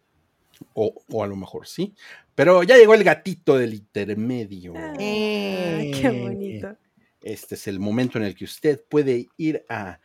B: O, o a lo mejor sí. Pero ya llegó el gatito del intermedio.
D: Ah,
C: Eh.
D: qué bonito.
B: Este es el momento en el que usted puede ir a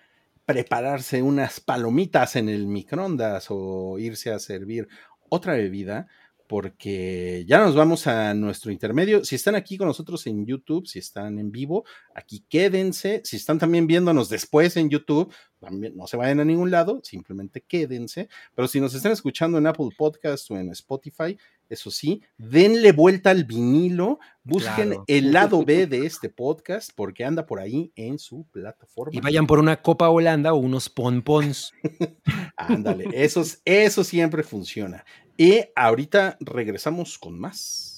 B: prepararse unas palomitas en el microondas o irse a servir otra bebida, porque ya nos vamos a nuestro intermedio. Si están aquí con nosotros en YouTube, si están en vivo, aquí quédense. Si están también viéndonos después en YouTube, también no se vayan a ningún lado, simplemente quédense. Pero si nos están escuchando en Apple Podcast o en Spotify, eso sí, denle vuelta al vinilo, busquen
C: Claro.
B: el lado B de este podcast porque anda por ahí en su plataforma.
C: Y vayan por una copa Holanda o unos pompons.
B: Ándale, eso, es- eso siempre funciona. Y ahorita regresamos con más.